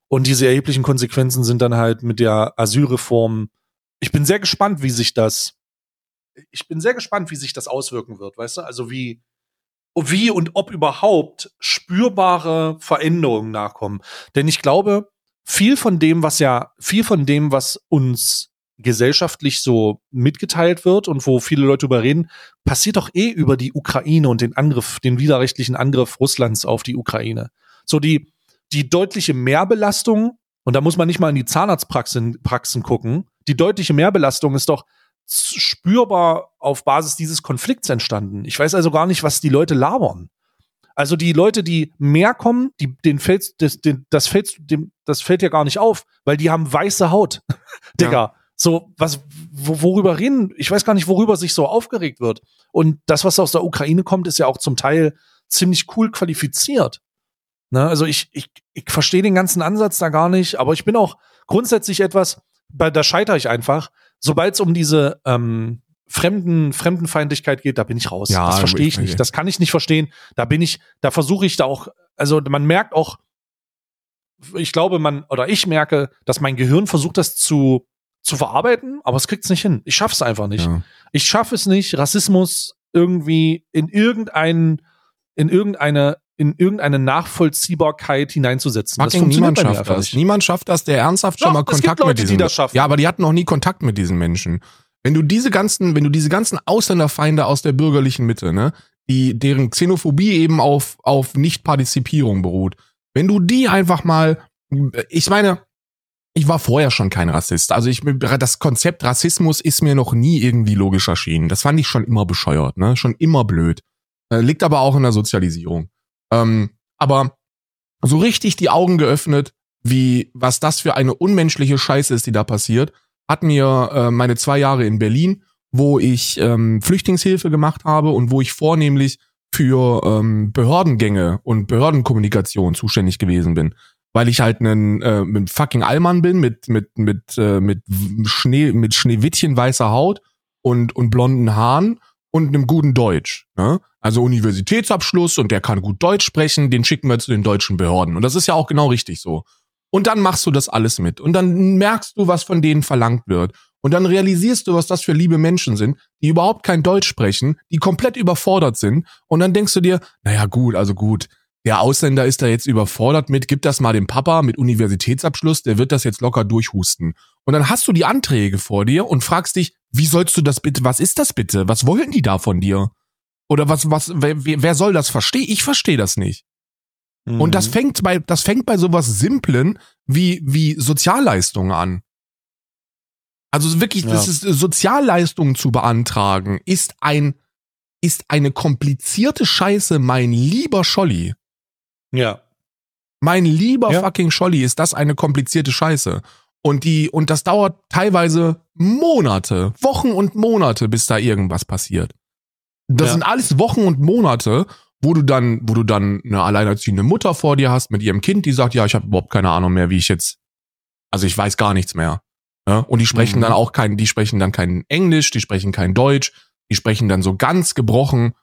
Und diese erheblichen Konsequenzen sind dann halt mit der Asylreform. Ich bin sehr gespannt, wie sich das, ich bin sehr gespannt, wie sich das auswirken wird, weißt du? Also wie, wie und ob überhaupt spürbare Veränderungen nachkommen. Denn ich glaube, viel von dem, was ja, viel von dem, was uns gesellschaftlich so mitgeteilt wird und wo viele Leute drüber reden, passiert doch eh über die Ukraine und den Angriff, den widerrechtlichen Angriff Russlands auf die Ukraine. So die, die deutliche Mehrbelastung, und da muss man nicht mal in die Zahnarztpraxen Praxen gucken, die deutliche Mehrbelastung ist doch spürbar auf Basis dieses Konflikts entstanden. Ich weiß also gar nicht, was die Leute labern. Also die Leute, die mehr kommen, die, den fällt, das, den, das, fällt, dem, das fällt ja gar nicht auf, weil die haben weiße Haut. Digga, so, was, wo, worüber reden? Ich weiß gar nicht, worüber sich so aufgeregt wird. Und das, was aus der Ukraine kommt, ist ja auch zum Teil ziemlich cool qualifiziert. Ne? Also ich, ich, ich verstehe den ganzen Ansatz da gar nicht, aber ich bin auch grundsätzlich etwas, bei, da scheitere ich einfach. Sobald es um diese ähm, Fremden, Fremdenfeindlichkeit geht, da bin ich raus. Ja, das verstehe ich ich- nicht. Das kann ich nicht verstehen. Da bin ich, da versuche ich da auch, also man merkt auch, ich glaube, man, oder ich merke, dass mein Gehirn versucht, das zu, zu verarbeiten, aber es kriegt es nicht hin. Ich schaff's einfach nicht. ja. Ich schaffe es nicht, Rassismus irgendwie in irgendeinen, in irgendeine, in irgendeine Nachvollziehbarkeit hineinzusetzen. Fucking niemand bei mir schafft das. nicht. Niemand schafft das, der ernsthaft Doch, schon mal es gibt Kontakt Leute, mit die diesen das schaffen. Ja, aber die hatten noch nie Kontakt mit diesen Menschen. Wenn du diese ganzen, wenn du diese ganzen Ausländerfeinde aus der bürgerlichen Mitte, ne, die, deren Xenophobie eben auf, auf Nichtpartizipierung beruht, wenn du die einfach mal, ich meine, ich war vorher schon kein Rassist. Also ich, das Konzept Rassismus ist mir noch nie irgendwie logisch erschienen. Das fand ich schon immer bescheuert, ne, schon immer blöd. Äh, liegt aber auch in der Sozialisierung. Ähm, aber so richtig die Augen geöffnet, wie was das für eine unmenschliche Scheiße ist, die da passiert, hat mir äh, meine zwei Jahre in Berlin, wo ich ähm, Flüchtlingshilfe gemacht habe und wo ich vornehmlich für ähm, Behördengänge und Behördenkommunikation zuständig gewesen bin, weil ich halt ein äh, mit fucking Allmann bin mit mit mit äh, mit Schnee mit Schneewittchen weißer Haut und, und blonden Haaren und einem guten Deutsch. Ne? Also Universitätsabschluss und der kann gut Deutsch sprechen, den schicken wir zu den deutschen Behörden. Und das ist ja auch genau richtig so. Und dann machst du das alles mit. Und dann merkst du, was von denen verlangt wird. Und dann realisierst du, was das für liebe Menschen sind, die überhaupt kein Deutsch sprechen, die komplett überfordert sind. Und dann denkst du dir, naja gut, also gut, der Ausländer ist da jetzt überfordert mit, gib das mal dem Papa mit Universitätsabschluss, der wird das jetzt locker durchhusten. Und dann hast du die Anträge vor dir und fragst dich, wie sollst du das bitte, was ist das bitte? Was wollen die da von dir? Oder was, was, wer, wer soll das verstehen? Ich verstehe das nicht. Mhm. Und das mhm. fängt bei, das fängt bei sowas Simplen wie, wie Sozialleistungen an. Also wirklich, ja. das ist Sozialleistungen zu beantragen, ist ein, ist eine komplizierte Scheiße, mein lieber Scholli. Ja. Mein lieber ja. fucking Scholli, ist das eine komplizierte Scheiße. Und die, und das dauert teilweise Monate, Wochen und Monate, bis da irgendwas passiert. Das ja. sind alles Wochen und Monate, wo du dann, wo du dann eine alleinerziehende Mutter vor dir hast mit ihrem Kind, die sagt, ja, ich habe überhaupt keine Ahnung mehr, wie ich jetzt, also ich weiß gar nichts mehr. Ja? Und die sprechen mhm. dann auch kein, die sprechen dann kein Englisch, die sprechen kein Deutsch, die sprechen dann so ganz gebrochen.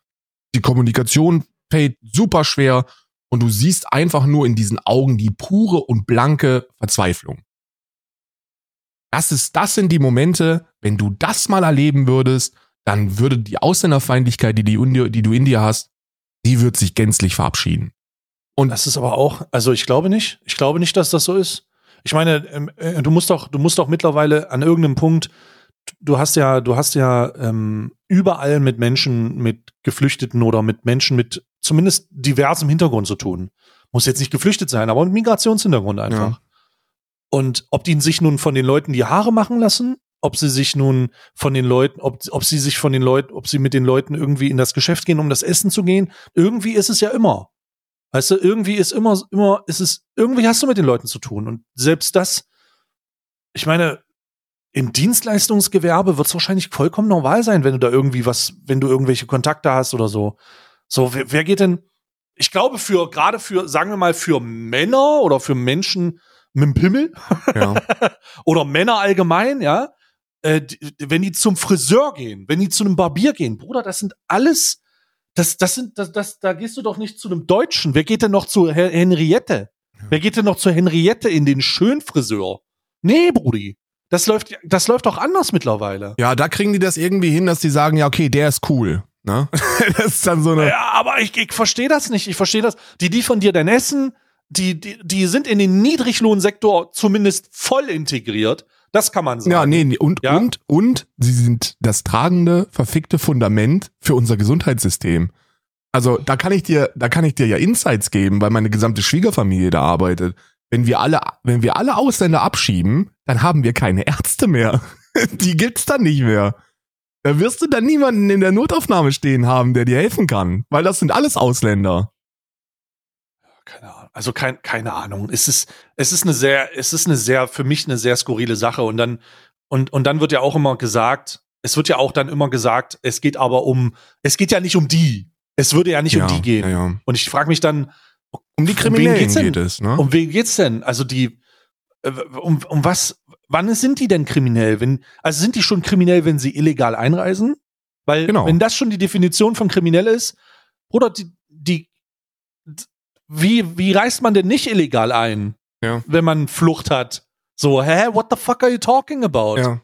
Die Kommunikation fällt super schwer und du siehst einfach nur in diesen Augen die pure und blanke Verzweiflung. Das ist, das sind die Momente, wenn du das mal erleben würdest, dann würde die Ausländerfeindlichkeit, die, die, die du in dir hast, die wird sich gänzlich verabschieden. Und das ist aber auch, also ich glaube nicht, ich glaube nicht, dass das so ist. Ich meine, ähm, äh, du musst doch, du musst doch mittlerweile an irgendeinem Punkt, du hast ja, du hast ja ähm, überall mit Menschen, mit Geflüchteten oder mit Menschen mit zumindest diversem Hintergrund zu tun. Muss jetzt nicht geflüchtet sein, aber mit Migrationshintergrund einfach. Ja. Und ob die sich nun von den Leuten die Haare machen lassen ob sie sich nun von den Leuten, ob, ob sie sich von den Leuten, ob sie mit den Leuten irgendwie in das Geschäft gehen, um das Essen zu gehen. Irgendwie ist es ja immer. Weißt du, irgendwie ist immer, immer, ist es, irgendwie hast du mit den Leuten zu tun. Und selbst das, ich meine, im Dienstleistungsgewerbe wird es wahrscheinlich vollkommen normal sein, wenn du da irgendwie was, wenn du irgendwelche Kontakte hast oder so. So, wer, wer geht denn, ich glaube, für, gerade für, sagen wir mal, für Männer oder für Menschen mit dem Pimmel ja. oder Männer allgemein, ja, äh, wenn die zum Friseur gehen, wenn die zu einem Barbier gehen, Bruder, das sind alles, das, das sind, das, das, da gehst du doch nicht zu einem Deutschen. Wer geht denn noch zu Henriette? Ja. Wer geht denn noch zu Henriette in den Schönfriseur? Nee, Brudi. Das läuft, das läuft doch anders mittlerweile. Ja, da kriegen die das irgendwie hin, dass die sagen, ja, okay, der ist cool. Ne? das ist dann so eine. Ja, aber ich, ich verstehe das nicht. Ich verstehe das. Die liefern dir dein Essen, die, die, die sind in den Niedriglohnsektor zumindest voll integriert. Das kann man sagen. Ja, nee, nee. Und, ja? und, und sie sind das tragende, verfickte Fundament für unser Gesundheitssystem. Also da kann ich dir, da kann ich dir ja Insights geben, weil meine gesamte Schwiegerfamilie da arbeitet. Wenn wir alle, wenn wir alle Ausländer abschieben, dann haben wir keine Ärzte mehr. Die gibt's dann nicht mehr. Da wirst du dann niemanden in der Notaufnahme stehen haben, der dir helfen kann, weil das sind alles Ausländer. Also kein, keine Ahnung. Es ist, es ist eine sehr, es ist eine sehr, für mich eine sehr skurrile Sache. Und dann, und, und dann wird ja auch immer gesagt, es wird ja auch dann immer gesagt, es geht aber um, es geht ja nicht um die. Es würde ja nicht ja, um die gehen. Ja, ja. Und ich frage mich dann, um die Kriminellen um geht es, ne? Um wen geht's denn? Also die, äh, um, um was, wann sind die denn kriminell? Wenn, also sind die schon kriminell, wenn sie illegal einreisen? Weil, genau. wenn das schon die Definition von kriminell ist, oder die wie, wie reist man denn nicht illegal ein, ja. wenn man Flucht hat? So, hä, what the fuck are you talking about? Ja.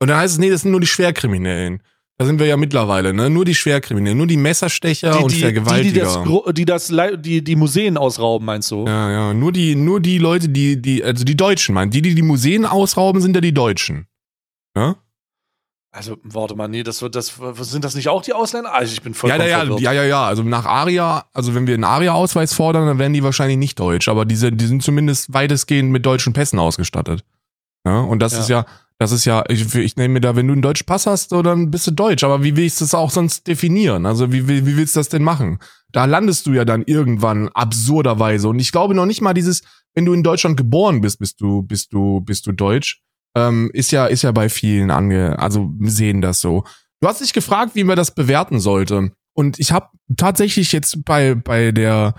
Und dann heißt es, nee, das sind nur die Schwerkriminellen. Da sind wir ja mittlerweile, ne? Nur die Schwerkriminellen, nur die Messerstecher die, und die, Vergewaltiger. Die, die, das, die, das, die, die Museen ausrauben, meinst du? Ja, ja. Nur die, nur die Leute, die, die, also die Deutschen, meinen. Die, die die Museen ausrauben, sind ja die Deutschen. Ja? Also, warte mal, nee, das wird, das, sind das nicht auch die Ausländer? Also, ich bin voll ja, ja, ja, ja, ja, ja. Also, nach ARIA, also, wenn wir einen ARIA-Ausweis fordern, dann werden die wahrscheinlich nicht deutsch. Aber diese, die sind zumindest weitestgehend mit deutschen Pässen ausgestattet. Ja, und das ja. ist ja, das ist ja, ich, ich nehme mir da, wenn du einen deutschen Pass hast, so, dann bist du deutsch. Aber wie willst du das auch sonst definieren? Also, wie, wie, wie willst du das denn machen? Da landest du ja dann irgendwann absurderweise. Und ich glaube noch nicht mal dieses, wenn du in Deutschland geboren bist, bist du, bist du, bist du deutsch ähm, ist ja, ist ja bei vielen ange, also sehen das so. Du hast dich gefragt, wie man das bewerten sollte. Und ich habe tatsächlich jetzt bei, bei der,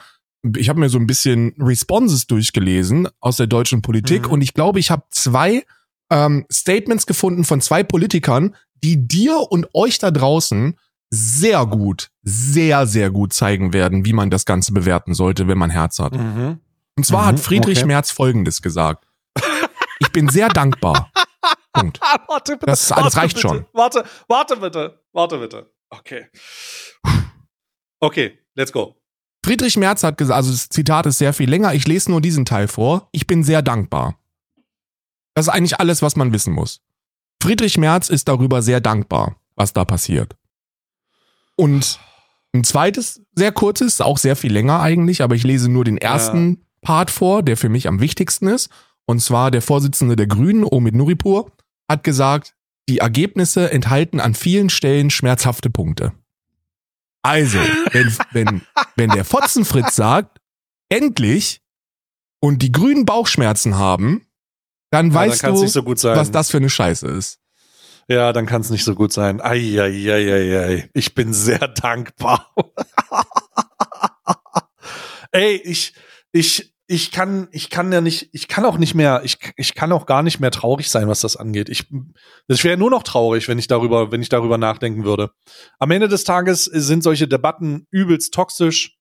ich habe mir so ein bisschen Responses durchgelesen aus der deutschen Politik mhm. und ich glaube, ich habe zwei ähm, Statements gefunden von zwei Politikern, die dir und euch da draußen sehr gut, sehr, sehr gut zeigen werden, wie man das Ganze bewerten sollte, wenn man Herz hat. Mhm. Und zwar Mhm, hat Friedrich okay. Merz Folgendes gesagt. Ich bin sehr dankbar. Punkt. Warte bitte. Das- das reicht bitte. schon. Warte, warte bitte. Warte bitte. Okay. Okay, let's go. Friedrich Merz hat gesagt, also das Zitat ist sehr viel länger, ich lese nur diesen Teil vor. Ich bin sehr dankbar. Das ist eigentlich alles, was man wissen muss. Friedrich Merz ist darüber sehr dankbar, was da passiert. Und ein zweites, sehr kurzes, auch sehr viel länger eigentlich, aber ich lese nur den ersten Part vor, der für mich am wichtigsten ist. Und zwar der Vorsitzende der Grünen, Omid Nuripur, hat gesagt, die Ergebnisse enthalten an vielen Stellen schmerzhafte Punkte. Also, wenn, wenn, wenn der Fotzenfritz sagt, endlich, und die Grünen Bauchschmerzen haben, dann Ja, dann weißt kann es du, nicht so gut sein. was das für eine Scheiße ist. Ja, dann kann es nicht so gut sein. Eieieiei. Ich bin sehr dankbar. Ey, ich, ich, ich kann, ich kann ja nicht, ich kann auch nicht mehr, ich, ich kann auch gar nicht mehr traurig sein, was das angeht. Ich, das wäre nur noch traurig, wenn ich darüber, wenn ich darüber nachdenken würde. Am Ende des Tages sind solche Debatten übelst toxisch.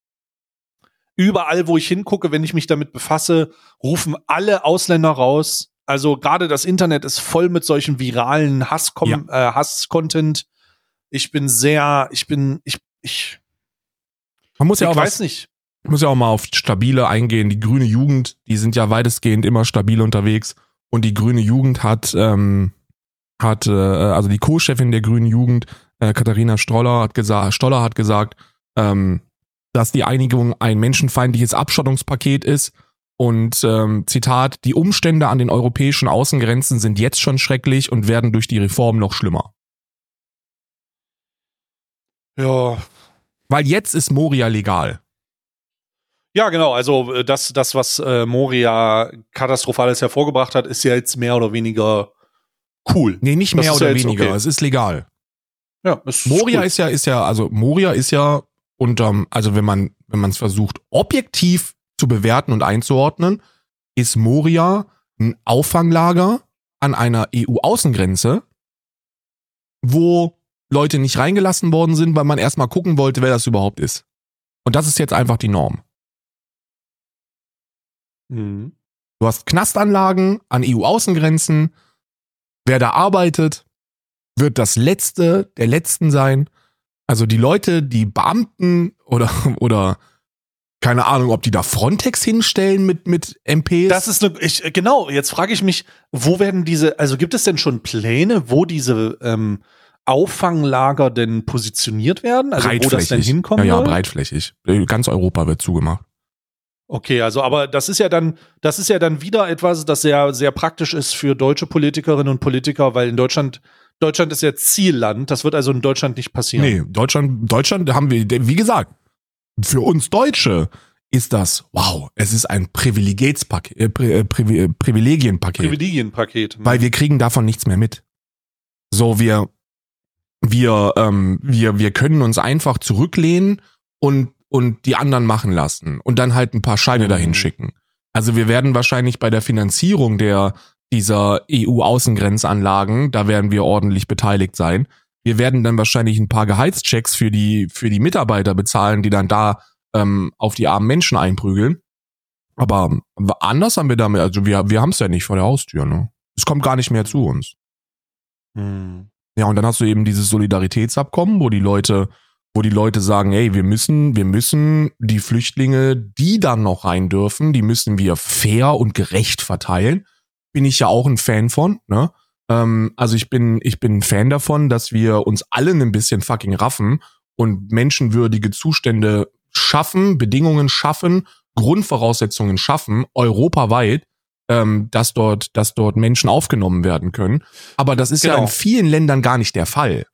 Überall, wo ich hingucke, wenn ich mich damit befasse, rufen alle Ausländer raus. Also gerade das Internet ist voll mit solchen viralen Hass äh, Hass-Content. Ich bin sehr, ich bin, ich, ich, Man muss ich ja auch weiß was, nicht. Ich muss ja auch mal auf stabile eingehen. Die grüne Jugend, die sind ja weitestgehend immer stabil unterwegs. Und die grüne Jugend hat, ähm, hat, äh, also die Co-Chefin der grünen Jugend, äh, Katharina Stoller hat gesagt, Stoller hat gesagt, ähm, dass die Einigung ein menschenfeindliches Abschottungspaket ist. Und ähm, Zitat, die Umstände an den europäischen Außengrenzen sind jetzt schon schrecklich und werden durch die Reform noch schlimmer. Ja, Weil jetzt ist Moria legal. Ja, genau. Also äh, das, das was äh, Moria katastrophales hervorgebracht hat, ist ja jetzt mehr oder weniger cool. Nee, nicht Das mehr ist ja oder jetzt weniger. okay. Es ist legal. Ja, ist Moria cool. ist ja, ist ja, also Moria ist ja unterm, also wenn man, wenn man es versucht, objektiv zu bewerten und einzuordnen, ist Moria ein Auffanglager an einer EU-Außengrenze, wo Leute nicht reingelassen worden sind, weil man erstmal gucken wollte, wer das überhaupt ist. Und das ist jetzt einfach die Norm. Mhm. Du hast Knastanlagen an EU-Außengrenzen. Wer da arbeitet, wird das Letzte der Letzten sein. Also die Leute, die Beamten oder, oder keine Ahnung, ob die da Frontex hinstellen mit, mit MPs. Das ist eine, ich, genau, jetzt frage ich mich, wo werden diese, also gibt es denn schon Pläne, wo diese ähm, Auffanglager denn positioniert werden? Also wo das denn hinkommen Ja, ja, breitflächig. Ganz Europa wird zugemacht. Okay, also aber das ist ja dann, das ist ja dann wieder etwas, das sehr, sehr praktisch ist für deutsche Politikerinnen und Politiker, weil in Deutschland, Deutschland ist ja Zielland. Das wird also in Deutschland nicht passieren. Nee, Deutschland, Deutschland haben wir, wie gesagt, für uns Deutsche ist das, wow, es ist ein Privilegietspaket, äh, Pri, äh, Privi, äh, Privilegienpaket. Privilegienpaket. weil wir kriegen davon nichts mehr mit. So, wir, wir, ähm, wir, wir können uns einfach zurücklehnen und, und die anderen machen lassen und dann halt ein paar Scheine Mhm. dahin schicken. Also wir werden wahrscheinlich bei der Finanzierung der, dieser EU-Außengrenzanlagen, da werden wir ordentlich beteiligt sein. Wir werden dann wahrscheinlich ein paar Gehaltschecks für die, für die Mitarbeiter bezahlen, die dann da ähm, auf die armen Menschen einprügeln. Aber anders haben wir damit, also wir, wir haben es ja nicht vor der Haustür, ne? Es kommt gar nicht mehr zu uns. Hm. Ja, und dann hast du eben dieses Solidaritätsabkommen, wo die Leute, wo die Leute sagen, ey, wir müssen, wir müssen die Flüchtlinge, die dann noch rein dürfen, die müssen wir fair und gerecht verteilen. Bin ich ja auch ein Fan von, ne? Ähm, also ich bin, ich bin ein Fan davon, dass wir uns alle ein bisschen fucking raffen und menschenwürdige Zustände schaffen, Bedingungen schaffen, Grundvoraussetzungen schaffen, europaweit, ähm, dass dort, dass dort Menschen aufgenommen werden können. Aber das ist ja Genau. in vielen Ländern gar nicht der Fall.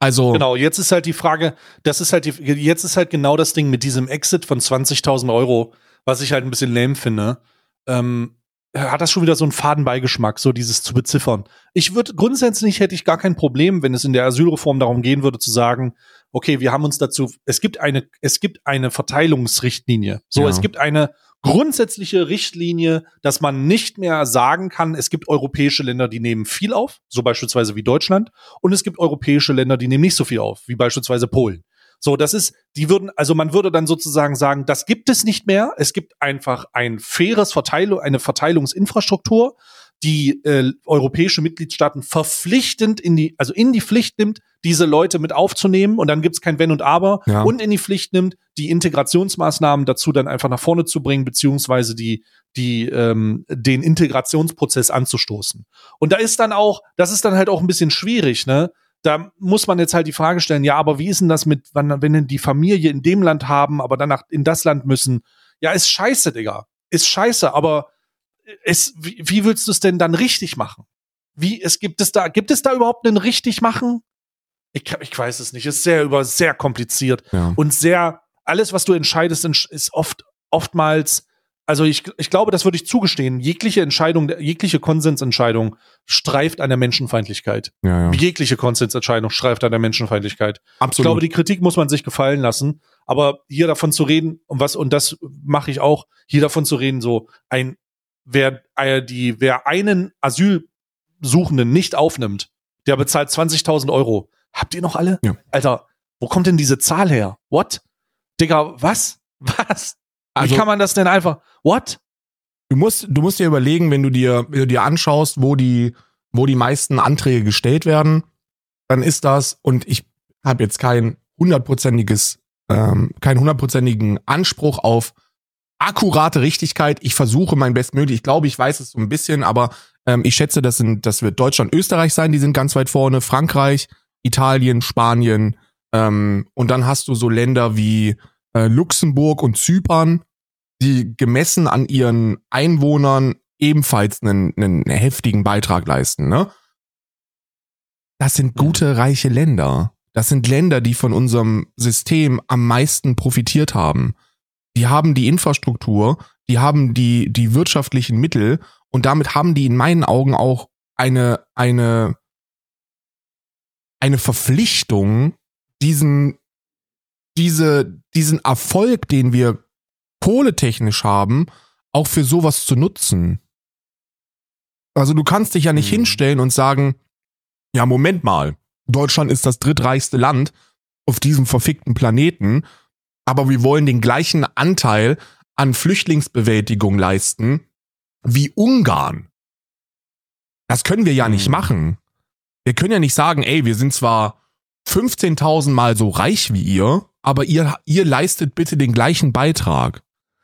Also Genau, jetzt ist halt die Frage, das ist halt die, jetzt ist halt genau das Ding mit diesem Exit von 20.000 Euro, was ich halt ein bisschen lame finde. Ähm, hat das schon wieder so einen Fadenbeigeschmack, so dieses zu beziffern. Ich würde grundsätzlich hätte ich gar kein Problem, wenn es in der Asylreform darum gehen würde zu sagen, okay, wir haben uns dazu, es gibt eine, es gibt eine Verteilungsrichtlinie. So, Ja. es gibt eine grundsätzliche Richtlinie, dass man nicht mehr sagen kann, es gibt europäische Länder, die nehmen viel auf, so beispielsweise wie Deutschland, und es gibt europäische Länder, die nehmen nicht so viel auf, wie beispielsweise Polen. So, das ist, die würden, also man würde dann sozusagen sagen, das gibt es nicht mehr. Es gibt einfach ein faires Verteilung, eine Verteilungsinfrastruktur, die äh, europäische Mitgliedstaaten verpflichtend in die, also in die Pflicht nimmt, diese Leute mit aufzunehmen und dann gibt's kein Wenn und Aber Ja. und in die Pflicht nimmt, die Integrationsmaßnahmen dazu dann einfach nach vorne zu bringen, beziehungsweise die, die, ähm, den Integrationsprozess anzustoßen. Und da ist dann auch, das ist dann halt auch ein bisschen schwierig, ne? Da muss man jetzt halt die Frage stellen, ja, aber wie ist denn das mit, wenn denn die Familie in dem Land haben, aber danach in das Land müssen? Ja, ist scheiße, Digga. Ist scheiße, aber es, wie, wie willst du es denn dann richtig machen? Wie, es gibt es da, gibt es da überhaupt einen richtig machen? Ich, ich weiß es nicht. Es ist sehr über, sehr kompliziert Ja. und sehr, alles, was du entscheidest, entsch- ist oft, oftmals, also ich, ich glaube, das würde ich zugestehen, jegliche Entscheidung, jegliche Konsensentscheidung streift an der Menschenfeindlichkeit. ja, ja. Jegliche Konsensentscheidung streift an der Menschenfeindlichkeit. Ich Absolut. glaube, die Kritik muss man sich gefallen lassen, aber hier davon zu reden, und was, und das mache ich auch, hier davon zu reden, so ein, wer, äh, die, wer einen Asylsuchenden nicht aufnimmt, der bezahlt 20.000 Euro. Habt ihr noch alle? Ja. Alter, wo kommt denn diese Zahl her? What? Digga, was? Was? Also- Wie kann man das denn einfach? What? Du musst, du musst dir überlegen, wenn du dir, wenn du dir anschaust, wo die, wo die meisten Anträge gestellt werden, dann ist das, und ich habe jetzt kein hundertprozentiges, ähm, keinen hundertprozentigen Anspruch auf akkurate Richtigkeit. Ich versuche mein Bestmöglich. Ich glaube, ich weiß es so ein bisschen, aber ähm, ich schätze, das sind, das wird Deutschland, Österreich sein, die sind ganz weit vorne, Frankreich, Italien, Spanien, ähm, und dann hast du so Länder wie äh, Luxemburg und Zypern, die gemessen an ihren Einwohnern ebenfalls einen, einen heftigen Beitrag leisten. Ne? Das sind gute, reiche Länder. Das sind Länder, die von unserem System am meisten profitiert haben. Die haben die Infrastruktur, die haben die, die wirtschaftlichen Mittel und damit haben die in meinen Augen auch eine, eine, eine Verpflichtung, diesen, diese, diesen Erfolg, den wir kohletechnisch haben, auch für sowas zu nutzen. Also du kannst dich ja nicht Mhm. hinstellen und sagen, ja, Moment mal, Deutschland ist das drittreichste Land auf diesem verfickten Planeten, aber wir wollen den gleichen Anteil an Flüchtlingsbewältigung leisten wie Ungarn. Das können wir ja nicht Mhm. machen. Wir können ja nicht sagen, ey, wir sind zwar 15.000 Mal so reich wie ihr, aber ihr, ihr leistet bitte den gleichen Beitrag.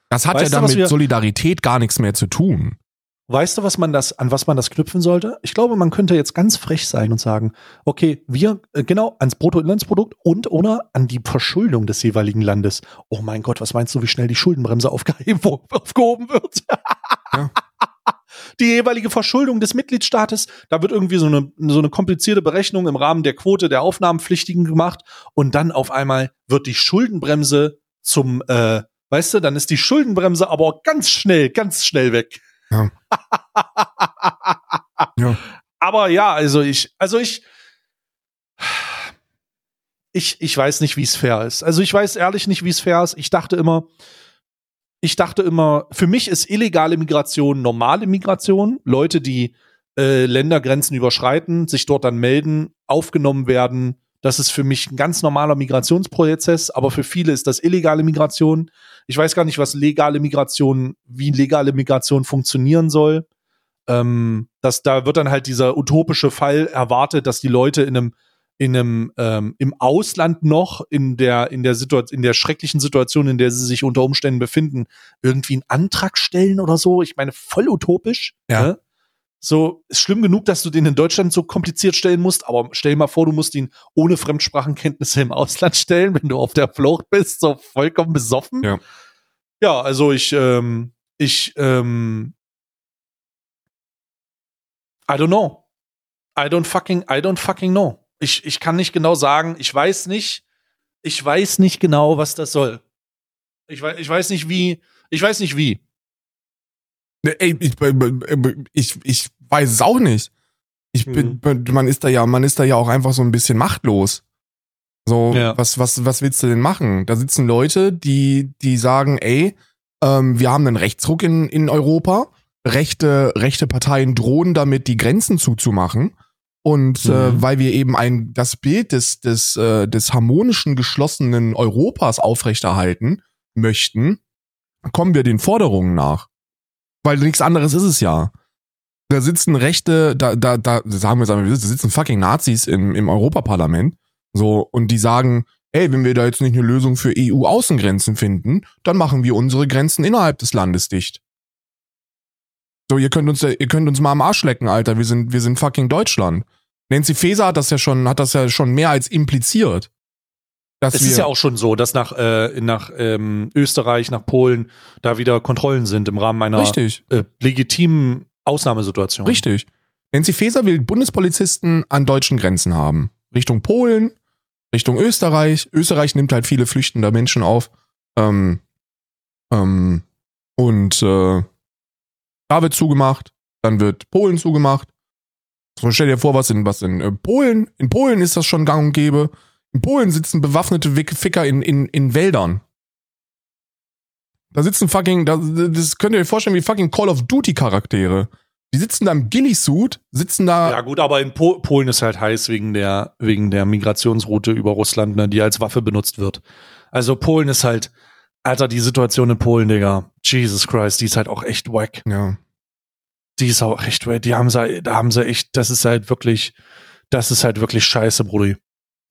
Das hat Weißt ja dann mit Solidarität gar nichts mehr zu tun. Weißt du, was man das, an was man das knüpfen sollte? Ich glaube, man könnte jetzt ganz frech sein und sagen, okay, wir, äh, genau, ans Bruttoinlandsprodukt und oder an die Verschuldung des jeweiligen Landes. Oh mein Gott, was meinst du, wie schnell die Schuldenbremse aufgehoben, wird? Ja. Die jeweilige Verschuldung des Mitgliedstaates, da wird irgendwie so eine, so eine komplizierte Berechnung im Rahmen der Quote der Aufnahmenpflichtigen gemacht und dann auf einmal wird die Schuldenbremse zum, äh, weißt du, dann ist die Schuldenbremse aber ganz schnell, ganz schnell weg. Ja. Ja. Aber ja, also ich, also ich, ich, ich weiß nicht, wie es fair ist. Also ich weiß ehrlich nicht, wie es fair ist. Ich dachte immer, ich dachte immer, für mich ist illegale Migration normale Migration. Leute, die äh, Ländergrenzen überschreiten, sich dort dann melden, aufgenommen werden. Das ist für mich ein ganz normaler Migrationsprozess, aber für viele ist das illegale Migration. Ich weiß gar nicht, was legale Migration, wie legale Migration funktionieren soll. Ähm, dass da wird dann halt dieser utopische Fall erwartet, dass die Leute in einem in einem ähm, im Ausland noch in der in der Situation in der schrecklichen Situation, in der sie sich unter Umständen befinden, irgendwie einen Antrag stellen oder so. Ich meine, voll utopisch. Ja. Ne? So ist schlimm genug, dass du den in Deutschland so kompliziert stellen musst, aber stell dir mal vor, du musst ihn ohne Fremdsprachenkenntnisse im Ausland stellen, wenn du auf der Flucht bist, so vollkommen besoffen. Ja. Ja, also ich ähm, ich ähm, I don't know. I don't fucking I don't fucking know. Ich, ich kann nicht genau sagen, ich weiß nicht, ich weiß nicht genau, was das soll. Ich weiß, ich weiß nicht wie, ich weiß nicht wie. Ne, Ey, ich, ich, ich weiß es auch nicht. Ich bin, man ist da ja, man ist da ja auch einfach so ein bisschen machtlos. So, Ja. was, was, was willst du denn machen? Da sitzen Leute, die, die sagen, ey, ähm, wir haben einen Rechtsruck in, in Europa. Rechte, rechte Parteien drohen damit, die Grenzen zuzumachen. Und äh, Mhm. weil wir eben ein, das Bild des, des, äh, des harmonischen, geschlossenen Europas aufrechterhalten möchten, kommen wir den Forderungen nach. Weil nichts anderes ist es ja. Da sitzen Rechte, da, da, da, sagen wir, sagen wir, da sitzen fucking Nazis im, im Europaparlament. So, und die sagen, ey, wenn wir da jetzt nicht eine Lösung für EU-Außengrenzen finden, dann machen wir unsere Grenzen innerhalb des Landes dicht. So, ihr könnt uns, ihr könnt uns mal am Arsch lecken, Alter. Wir sind, wir sind fucking Deutschland. Nancy Faeser hat das ja schon, hat das ja schon mehr als impliziert. Dass Es ist ja auch schon so, dass nach, äh, nach ähm, Österreich, nach Polen da wieder Kontrollen sind im Rahmen einer äh, legitimen Ausnahmesituation. richtig. Nancy Faeser will Bundespolizisten an deutschen Grenzen haben. Richtung Polen, Richtung Österreich. Österreich nimmt halt viele flüchtende Menschen auf. Ähm, ähm, und äh, da wird zugemacht, dann wird Polen zugemacht. So, stell dir vor, was in, was in äh, Polen, in Polen ist das schon gang und gäbe. In Polen sitzen bewaffnete Ficker in, in, in Wäldern. Da sitzen fucking, da, das könnt ihr euch vorstellen wie fucking Call of Duty Charaktere. Die sitzen da im Ghillie-Suit, sitzen da, Ja gut, aber in po Polen ist halt heiß wegen der, wegen der Migrationsroute über Russland, ne, die als Waffe benutzt wird. Also Polen ist halt, Alter, die Situation in Polen, Digga, Jesus Christ, die ist halt auch echt wack. ja, Die ist auch echt wack. Die haben sie, da haben sie echt, das ist halt wirklich, das ist halt wirklich scheiße, Brudi.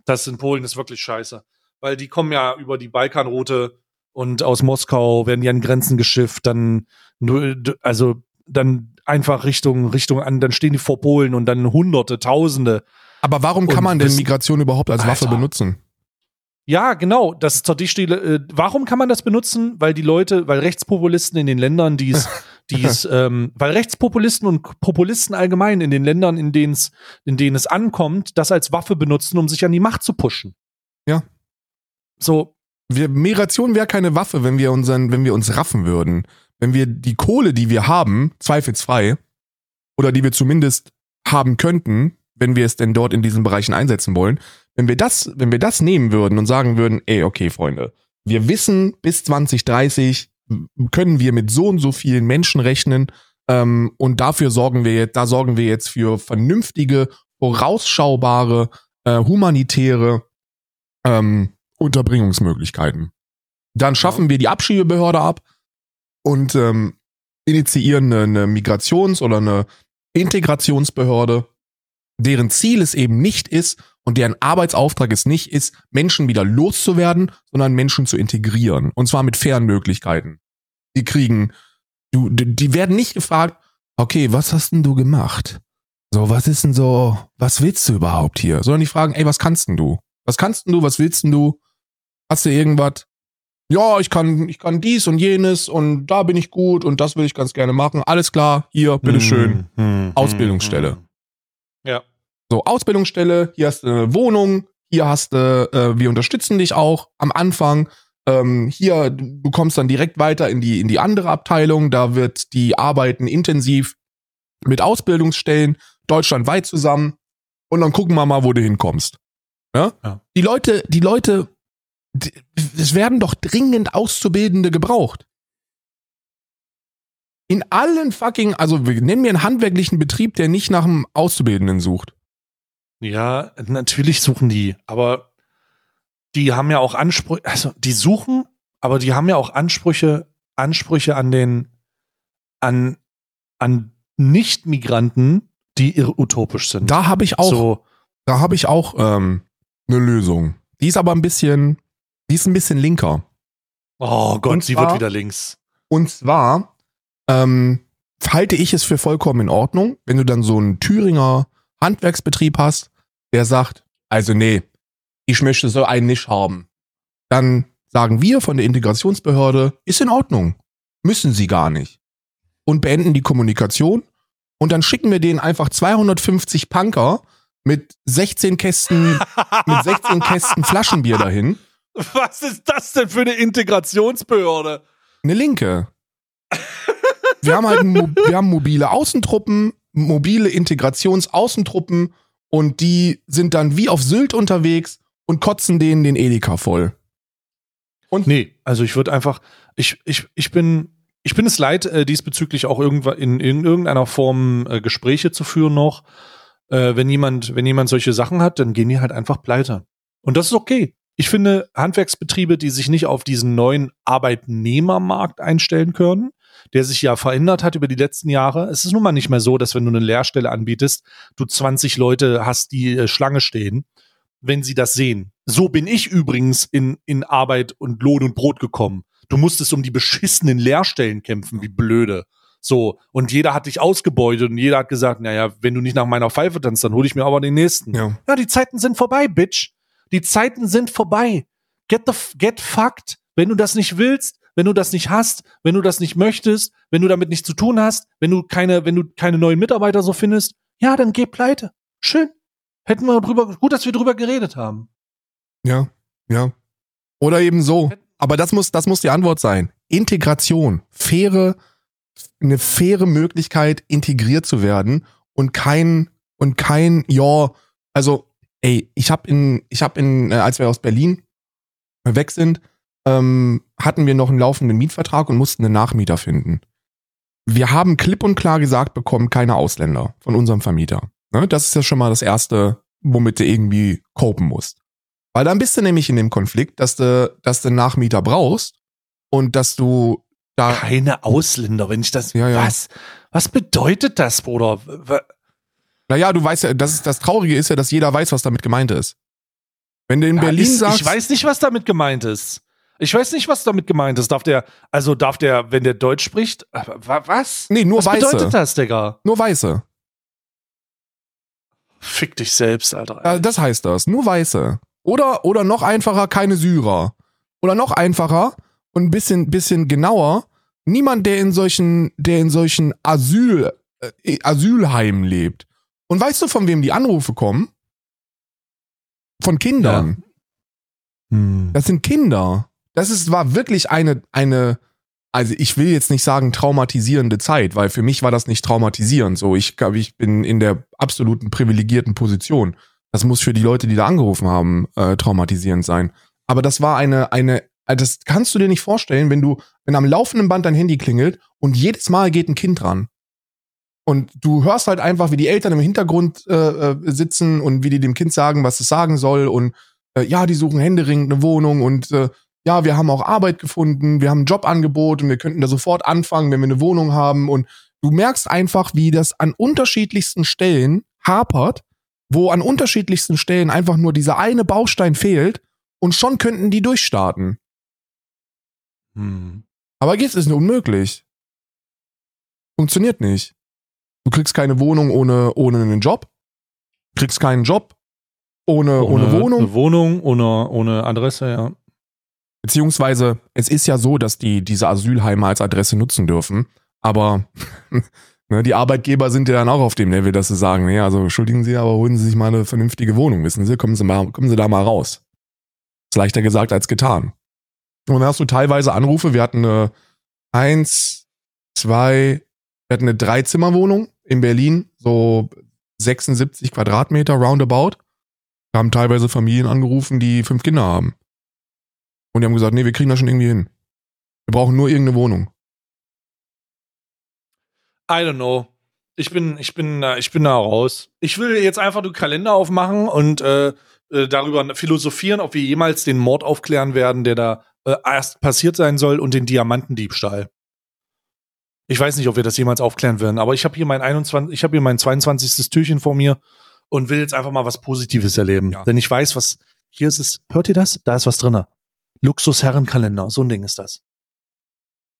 Das in Polen ist wirklich scheiße. Weil die kommen ja über die Balkanroute und aus Moskau werden die an Grenzen geschifft, dann, also, dann einfach Richtung, Richtung an, dann stehen die vor Polen und dann Hunderte, Tausende. Aber warum kann Und man denn Migration überhaupt als Waffe Alter. benutzen? Ja, genau, das ist zur Dichtstelle. Äh, warum kann man das benutzen? Weil die Leute, weil Rechtspopulisten in den Ländern, die es, die es, ähm, weil Rechtspopulisten und Populisten allgemein in den Ländern, in denen es, in denen es ankommt, das als Waffe benutzen, um sich an die Macht zu pushen. Ja. So, Wir, Migration wäre keine Waffe, wenn wir unseren, wenn wir uns raffen würden. Wenn wir die Kohle, die wir haben, zweifelsfrei, oder die wir zumindest haben könnten, wenn wir es denn dort in diesen Bereichen einsetzen wollen, wenn wir das, wenn wir das nehmen würden und sagen würden, ey, okay, Freunde, wir wissen, bis 2030 können wir mit so und so vielen Menschen rechnen, ähm, und dafür sorgen wir jetzt, da sorgen wir jetzt für vernünftige, vorausschaubare, äh, humanitäre ähm, Unterbringungsmöglichkeiten. Dann schaffen wir die Abschiebebehörde ab und ähm, initiieren eine, eine Migrations- oder eine Integrationsbehörde, deren Ziel es eben nicht ist und deren Arbeitsauftrag es nicht ist, Menschen wieder loszuwerden, sondern Menschen zu integrieren. Und zwar mit fairen Möglichkeiten. Die kriegen, du, die die werden nicht gefragt, okay, was hast denn du gemacht? So, was ist denn so, was willst du überhaupt hier? Sondern die fragen, ey, was kannst denn du? Was kannst denn du, was willst denn du? Hast du irgendwas? Ja, ich kann, ich kann dies und jenes und da bin ich gut und das will ich ganz gerne machen. Alles klar, hier, bitteschön. Hm, hm, Ausbildungsstelle. hm, hm. Ja. So, Ausbildungsstelle, hier hast du eine Wohnung, hier hast du, äh, wir unterstützen dich auch am Anfang. Ähm, hier, du kommst dann direkt weiter in die, in die andere Abteilung, da wird die arbeiten intensiv mit Ausbildungsstellen deutschlandweit zusammen und dann gucken wir mal, wo du hinkommst. Ja? Ja. Die Leute, die Leute, es werden doch dringend Auszubildende gebraucht. In allen fucking, also wir nennen mir einen handwerklichen Betrieb, der nicht nach einem Auszubildenden sucht. Ja, natürlich suchen die, aber die haben ja auch Ansprüche, also die suchen, aber die haben ja auch Ansprüche, Ansprüche an den, an, an Nicht-Migranten, die utopisch sind. Da habe ich auch, so, da habe ich auch ähm, eine Lösung. Die ist aber ein bisschen, die ist ein bisschen linker. oh Gott, Und sie zwar- wird wieder links. Und zwar ähm, halte ich es für vollkommen in Ordnung, wenn du dann so einen Thüringer Handwerksbetrieb hast, der sagt, also nee, ich möchte so einen nicht haben. Dann sagen wir von der Integrationsbehörde, ist in Ordnung. Müssen sie gar nicht. Und beenden die Kommunikation. Und dann schicken wir denen einfach 250 Punker mit 16 Kästen, mit 16 Kästen Flaschenbier dahin. Was ist das denn für eine Integrationsbehörde? Eine Linke. Wir haben halt wir haben mobile Außentruppen, mobile Integrationsaußentruppen und die sind dann wie auf Sylt unterwegs und kotzen denen den Edeka voll. Und nee, also ich würde einfach, ich, ich, ich bin, ich bin es leid, äh, diesbezüglich auch irgendwann in, in irgendeiner Form äh, Gespräche zu führen noch. Äh, wenn jemand, wenn jemand solche Sachen hat, dann gehen die halt einfach pleite. Und das ist okay. Ich finde, Handwerksbetriebe, die sich nicht auf diesen neuen Arbeitnehmermarkt einstellen können, der sich ja verändert hat über die letzten Jahre. Es ist nun mal nicht mehr so, dass wenn du eine Lehrstelle anbietest, du 20 Leute hast, die äh, Schlange stehen, wenn sie das sehen. So bin ich übrigens in, in Arbeit und Lohn und Brot gekommen. Du musstest um die beschissenen Lehrstellen kämpfen, wie blöde. So, und jeder hat dich ausgebeutet und jeder hat gesagt, naja, wenn du nicht nach meiner Pfeife tanzt, dann hole ich mir aber den nächsten. Ja. ja, die Zeiten sind vorbei, Bitch. Die Zeiten sind vorbei. Get the, get fucked. Wenn du das nicht willst, wenn du das nicht hast, wenn du das nicht möchtest, wenn du damit nichts zu tun hast, wenn du keine, wenn du keine neuen Mitarbeiter so findest, ja, dann geh pleite. Schön. Hätten wir drüber, gut, dass wir drüber geredet haben. Ja, ja. Oder eben so. Aber das muss, das muss die Antwort sein. Integration. Faire, eine faire Möglichkeit, integriert zu werden und kein, und kein, ja, also, ey, ich hab in, ich hab in, äh, als wir aus Berlin weg sind, ähm, hatten wir noch einen laufenden Mietvertrag und mussten einen Nachmieter finden. Wir haben klipp und klar gesagt bekommen, keine Ausländer von unserem Vermieter. Ne? Das ist ja schon mal das Erste, womit du irgendwie kopen musst. Weil dann bist du nämlich in dem Konflikt, dass du, dass du einen Nachmieter brauchst und dass du da. Keine Ausländer, wenn ich das. Ja, ja. Was? Was bedeutet das, Bruder? Naja, du weißt ja, das, ist, das Traurige ist ja, dass jeder weiß, was damit gemeint ist. Wenn du in ja, Berlin ist, sagst. Ich weiß nicht, was damit gemeint ist. Ich weiß nicht, was damit gemeint ist. Darf der, also darf der, wenn der Deutsch spricht, was? Nee, nur was Weiße. Was bedeutet das, Digga? Nur Weiße. Fick dich selbst, Alter. Ja, das heißt das. Nur Weiße. Oder, oder noch einfacher, keine Syrer. Oder noch einfacher und ein bisschen, bisschen genauer, niemand, der in solchen, der in solchen Asyl, äh, Asylheimen lebt. Und weißt du, von wem die Anrufe kommen? Von Kindern. Ja. Hm. Das sind Kinder das ist, war wirklich eine, eine, also ich will jetzt nicht sagen traumatisierende Zeit, weil für mich war das nicht traumatisierend. So, ich glaube, ich bin in der absoluten privilegierten Position. Das muss für die Leute, die da angerufen haben, äh, traumatisierend sein. Aber das war eine, eine, äh, das kannst du dir nicht vorstellen, wenn du, wenn am laufenden Band dein Handy klingelt und jedes Mal geht ein Kind ran. Und du hörst halt einfach, wie die Eltern im Hintergrund äh, äh sitzen und wie die dem Kind sagen, was es sagen soll. Und äh, ja, die suchen händeringend eine Wohnung und äh, ja, wir haben auch Arbeit gefunden, wir haben ein Jobangebot und wir könnten da sofort anfangen, wenn wir eine Wohnung haben. Und du merkst einfach, wie das an unterschiedlichsten Stellen hapert, wo an unterschiedlichsten Stellen einfach nur dieser eine Baustein fehlt und schon könnten die durchstarten. Hm. Aber jetzt ist es unmöglich. Funktioniert nicht. Du kriegst keine Wohnung ohne, ohne einen Job. Kriegst keinen Job ohne, ohne, ohne Wohnung. Eine Wohnung ohne, ohne Adresse, ja. Beziehungsweise, es ist ja so, dass die diese Asylheime als Adresse nutzen dürfen. Aber ne, die Arbeitgeber sind ja dann auch auf dem Level, dass sie sagen, nee, also entschuldigen Sie, aber holen Sie sich mal eine vernünftige Wohnung, wissen Sie, kommen Sie, mal, kommen Sie da mal raus. Ist leichter gesagt als getan. Und dann hast du teilweise Anrufe, wir hatten eine eins, zwei, wir hatten eine Dreizimmerwohnung in Berlin, so 76 Quadratmeter roundabout. Wir haben teilweise Familien angerufen, die fünf Kinder haben. Und die haben gesagt, nee, wir kriegen das schon irgendwie hin. Wir brauchen nur irgendeine Wohnung. I don't know. Ich bin, ich bin, ich bin da raus. Ich will jetzt einfach den Kalender aufmachen und äh, äh, darüber philosophieren, ob wir jemals den Mord aufklären werden, der da äh, erst passiert sein soll und den Diamantendiebstahl. Ich weiß nicht, ob wir das jemals aufklären werden, aber ich habe hier mein 21, ich habe hier mein 22. Türchen vor mir und will jetzt einfach mal was Positives erleben. Ja. Denn ich weiß, was hier ist es. Hört ihr das? Da ist was drinne. Luxus-Herrenkalender. So ein Ding ist das.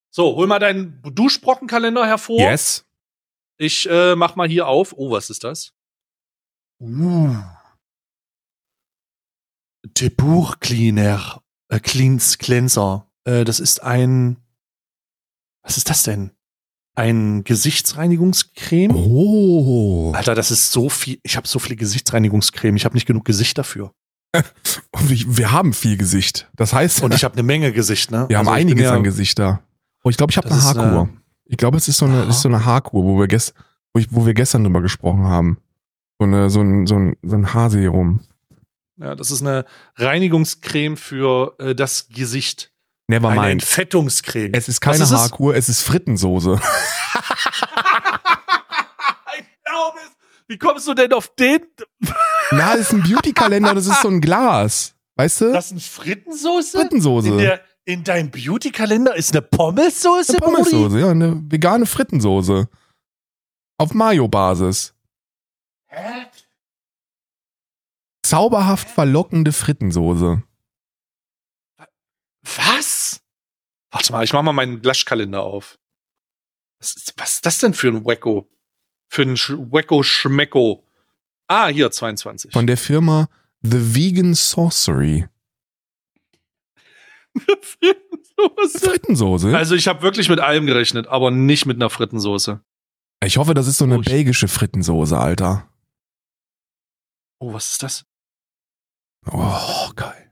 So, hol mal deinen Duschbrockenkalender hervor. Yes. Ich äh, mach mal hier auf. Oh, was ist das? Uh. Debour Cleaner. Äh, Cleans Cleanser. Äh, das ist ein. Was ist das denn? Ein Gesichtsreinigungscreme. Oh. Alter, das ist so viel. Ich habe so viele Gesichtsreinigungscreme. Ich habe nicht genug Gesicht dafür. Und wir haben viel Gesicht. Das heißt. Und ich habe eine Menge Gesicht, ne? Wir also haben einiges ja, an Gesichter. Oh, ich glaube, ich habe eine Haarkur. Äh, ich glaube, es ist so eine, ist so eine Haarkur, wo wir, gest, wo, ich, wo wir gestern drüber gesprochen haben. So, eine, so, ein, so, ein, so ein Haarserum. Ja, das ist eine Reinigungscreme für äh, das Gesicht. Never Eine mind. Entfettungscreme. Es ist keine ist es? Haarkur, es ist Frittensoße. ich glaube es. Wie kommst du denn auf den? Na, das ist ein Beauty-Kalender, das ist so ein Glas. Weißt du? Das ist eine Frittensoße? Frittensoße. In, der, in deinem Beauty-Kalender ist eine Pommessoße? Eine Pommessoße, ja, eine vegane Frittensoße. Auf Mayo-Basis. Hä? Zauberhaft verlockende Frittensoße. Was? Warte mal, ich mach mal meinen Glaschkalender auf. Was ist, was ist das denn für ein Wacko? Für ein Sch Wacko Schmecko. Ah, hier, 22. Von der Firma The Vegan Sorcery. Frittensoße. Frittensoße? Also ich habe wirklich mit allem gerechnet, aber nicht mit einer Frittensoße. Ich hoffe, das ist so eine Oh, belgische Frittensoße, Alter. Oh, was ist das? Oh, geil.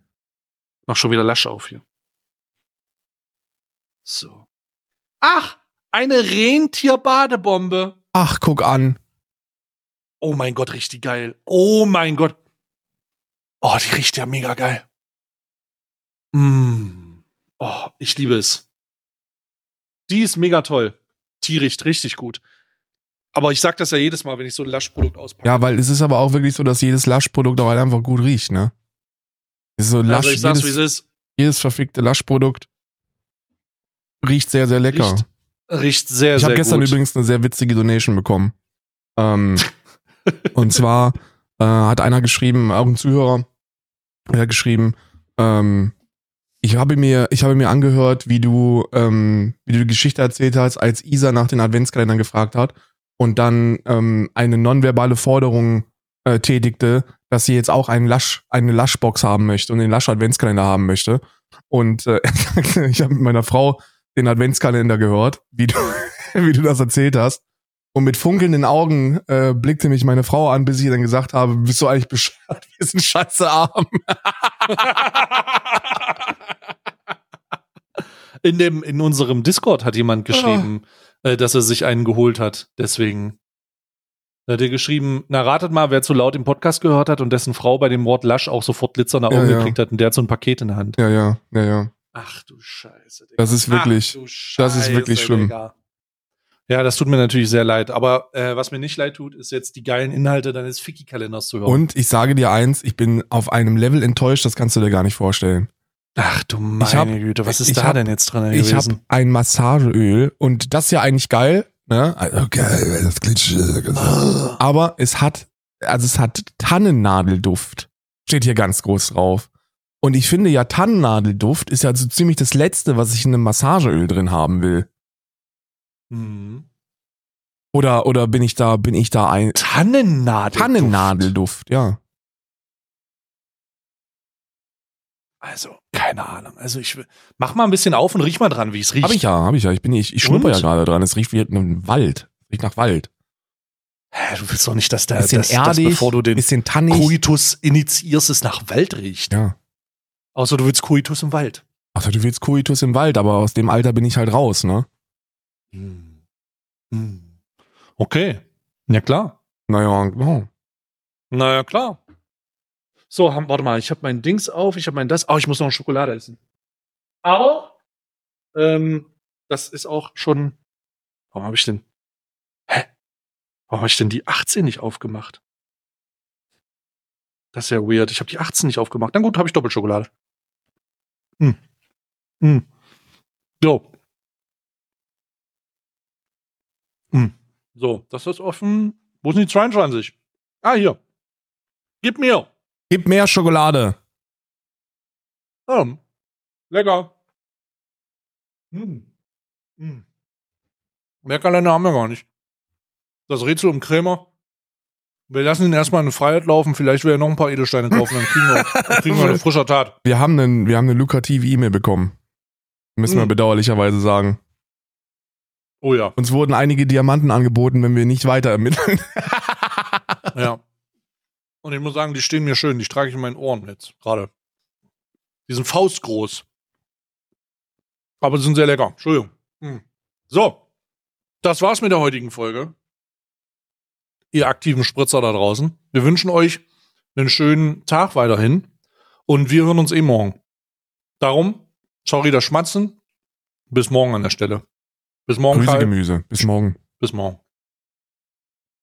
Mach schon wieder Lasche auf hier. So. Ach, eine Rentierbadebombe. Ach, guck an. Oh mein Gott, richtig geil. Oh mein Gott. Oh, die riecht ja mega geil. Mm. Oh, ich liebe es. Die ist mega toll. Die riecht richtig gut. Aber ich sag das ja jedes Mal, wenn ich so ein Laschprodukt auspacke. Ja, weil es ist aber auch wirklich so, dass jedes Laschprodukt auch einfach gut riecht, ne? So Lasch, also ich sag's, wie es jedes, ist. jedes verfickte Laschprodukt riecht sehr, sehr lecker. Riecht, riecht sehr, ich sehr habe gestern gut. übrigens eine sehr witzige Donation bekommen. Ähm, und zwar äh, hat einer geschrieben, auch ein Zuhörer, der hat geschrieben, ähm, ich habe mir, ich habe mir angehört, wie du, ähm, wie du die Geschichte erzählt hast, als Isa nach den Adventskalendern gefragt hat und dann ähm, eine nonverbale Forderung äh, tätigte, dass sie jetzt auch einen Lasch, eine Laschbox haben möchte und den Lasch Adventskalender haben möchte. Und äh, ich habe mit meiner Frau den Adventskalender gehört, wie du, wie du das erzählt hast. Und mit funkelnden Augen äh, blickte mich meine Frau an, bis ich dann gesagt habe, bist du eigentlich bescheuert? Wir sind scheiße arm. in dem, in unserem Discord hat jemand geschrieben, äh, dass er sich einen geholt hat. Deswegen Da hat er geschrieben, na ratet mal, wer zu laut im Podcast gehört hat und dessen Frau bei dem Wort Lasch auch sofort glitzernde Ja, Augen ja. gekriegt hat und der hat so ein Paket in der Hand. Ja, ja, ja, ja. Ach du Scheiße. Digga. Das ist wirklich- du das ist wirklich Scheiße, schlimm. Digga. Ja, das tut mir natürlich sehr leid. Aber äh, was mir nicht leid tut, ist jetzt die geilen Inhalte deines Ficky-Kalenders zu hören. Und ich sage dir eins, ich bin auf einem Level enttäuscht, das kannst du dir gar nicht vorstellen. Ach du meine Ich hab- Güte, was ist ich da hab- denn jetzt dran Ich habe gewesen? ein Massageöl und das ist ja eigentlich geil, ne? Also geil, das klingt Ah. Aber es hat, also es hat Tannennadelduft. Steht hier ganz groß drauf. Und ich finde ja, Tannennadelduft ist ja so ziemlich das Letzte, was ich in einem Massageöl drin haben will. Mhm. Oder, oder bin ich da, bin ich da ein, Tannennadel. Tannennadelduft, ja. Also, keine Ahnung. Also ich will- mach mal ein bisschen auf und riech mal dran, wie es riecht. Hab ich ja, hab ich ja. Ich bin, ich, ich schnupper ja gerade dran. Es riecht wie ein Wald. Riecht nach Wald. Hä, du willst doch nicht, dass der, Bisschen dass erdig, bevor du den bisschen tannig. Koitus initiierst, es nach Wald riecht. Ja. Außer du willst Koitus im Wald. Ach, du willst Koitus im Wald, aber aus dem Alter bin ich halt raus, ne? Hm. Hm. Okay. Ja, klar. Naja, oh. Naja, klar. So, haben, warte mal, ich habe mein Dings auf, ich habe mein das. Oh, ich muss noch Schokolade essen. Aber, ähm, das ist auch schon. Warum habe ich denn. Hä? Warum habe ich denn die 18 nicht aufgemacht? Das ist ja weird. Ich habe die 18 nicht aufgemacht. Na gut, habe ich Doppelschokolade. Hm. Hm. So. Hm. So, das ist offen. Wo sind die 22? Ah, hier. Gib mir. Gib mehr Schokolade. Ähm, lecker. Hm. Hm. Mehr Kalender haben wir gar nicht. Das Rätsel um Krämer. Wir lassen ihn erstmal in Freiheit laufen. Vielleicht will er noch ein paar Edelsteine kaufen. Dann kriegen wir, dann kriegen wir eine frischer Tat. Wir haben einen, wir haben eine lukrative E-Mail bekommen. Müssen wir Hm. bedauerlicherweise sagen. Oh ja. Uns wurden einige Diamanten angeboten, wenn wir nicht weiter ermitteln. Ja. Und ich muss sagen, die stehen mir schön. Die trage ich in meinen Ohren jetzt gerade. Die sind faustgroß. Aber die sind sehr lecker. Entschuldigung. Hm. So. Das war's mit der heutigen Folge. Ihr aktiven Spritzer da draußen. Wir wünschen euch einen schönen Tag weiterhin und wir hören uns eh morgen. Darum, sorry das Schmatzen, bis morgen an der Stelle. Bis morgen, Grüße Kai. Gemüse. Bis morgen. Bis morgen.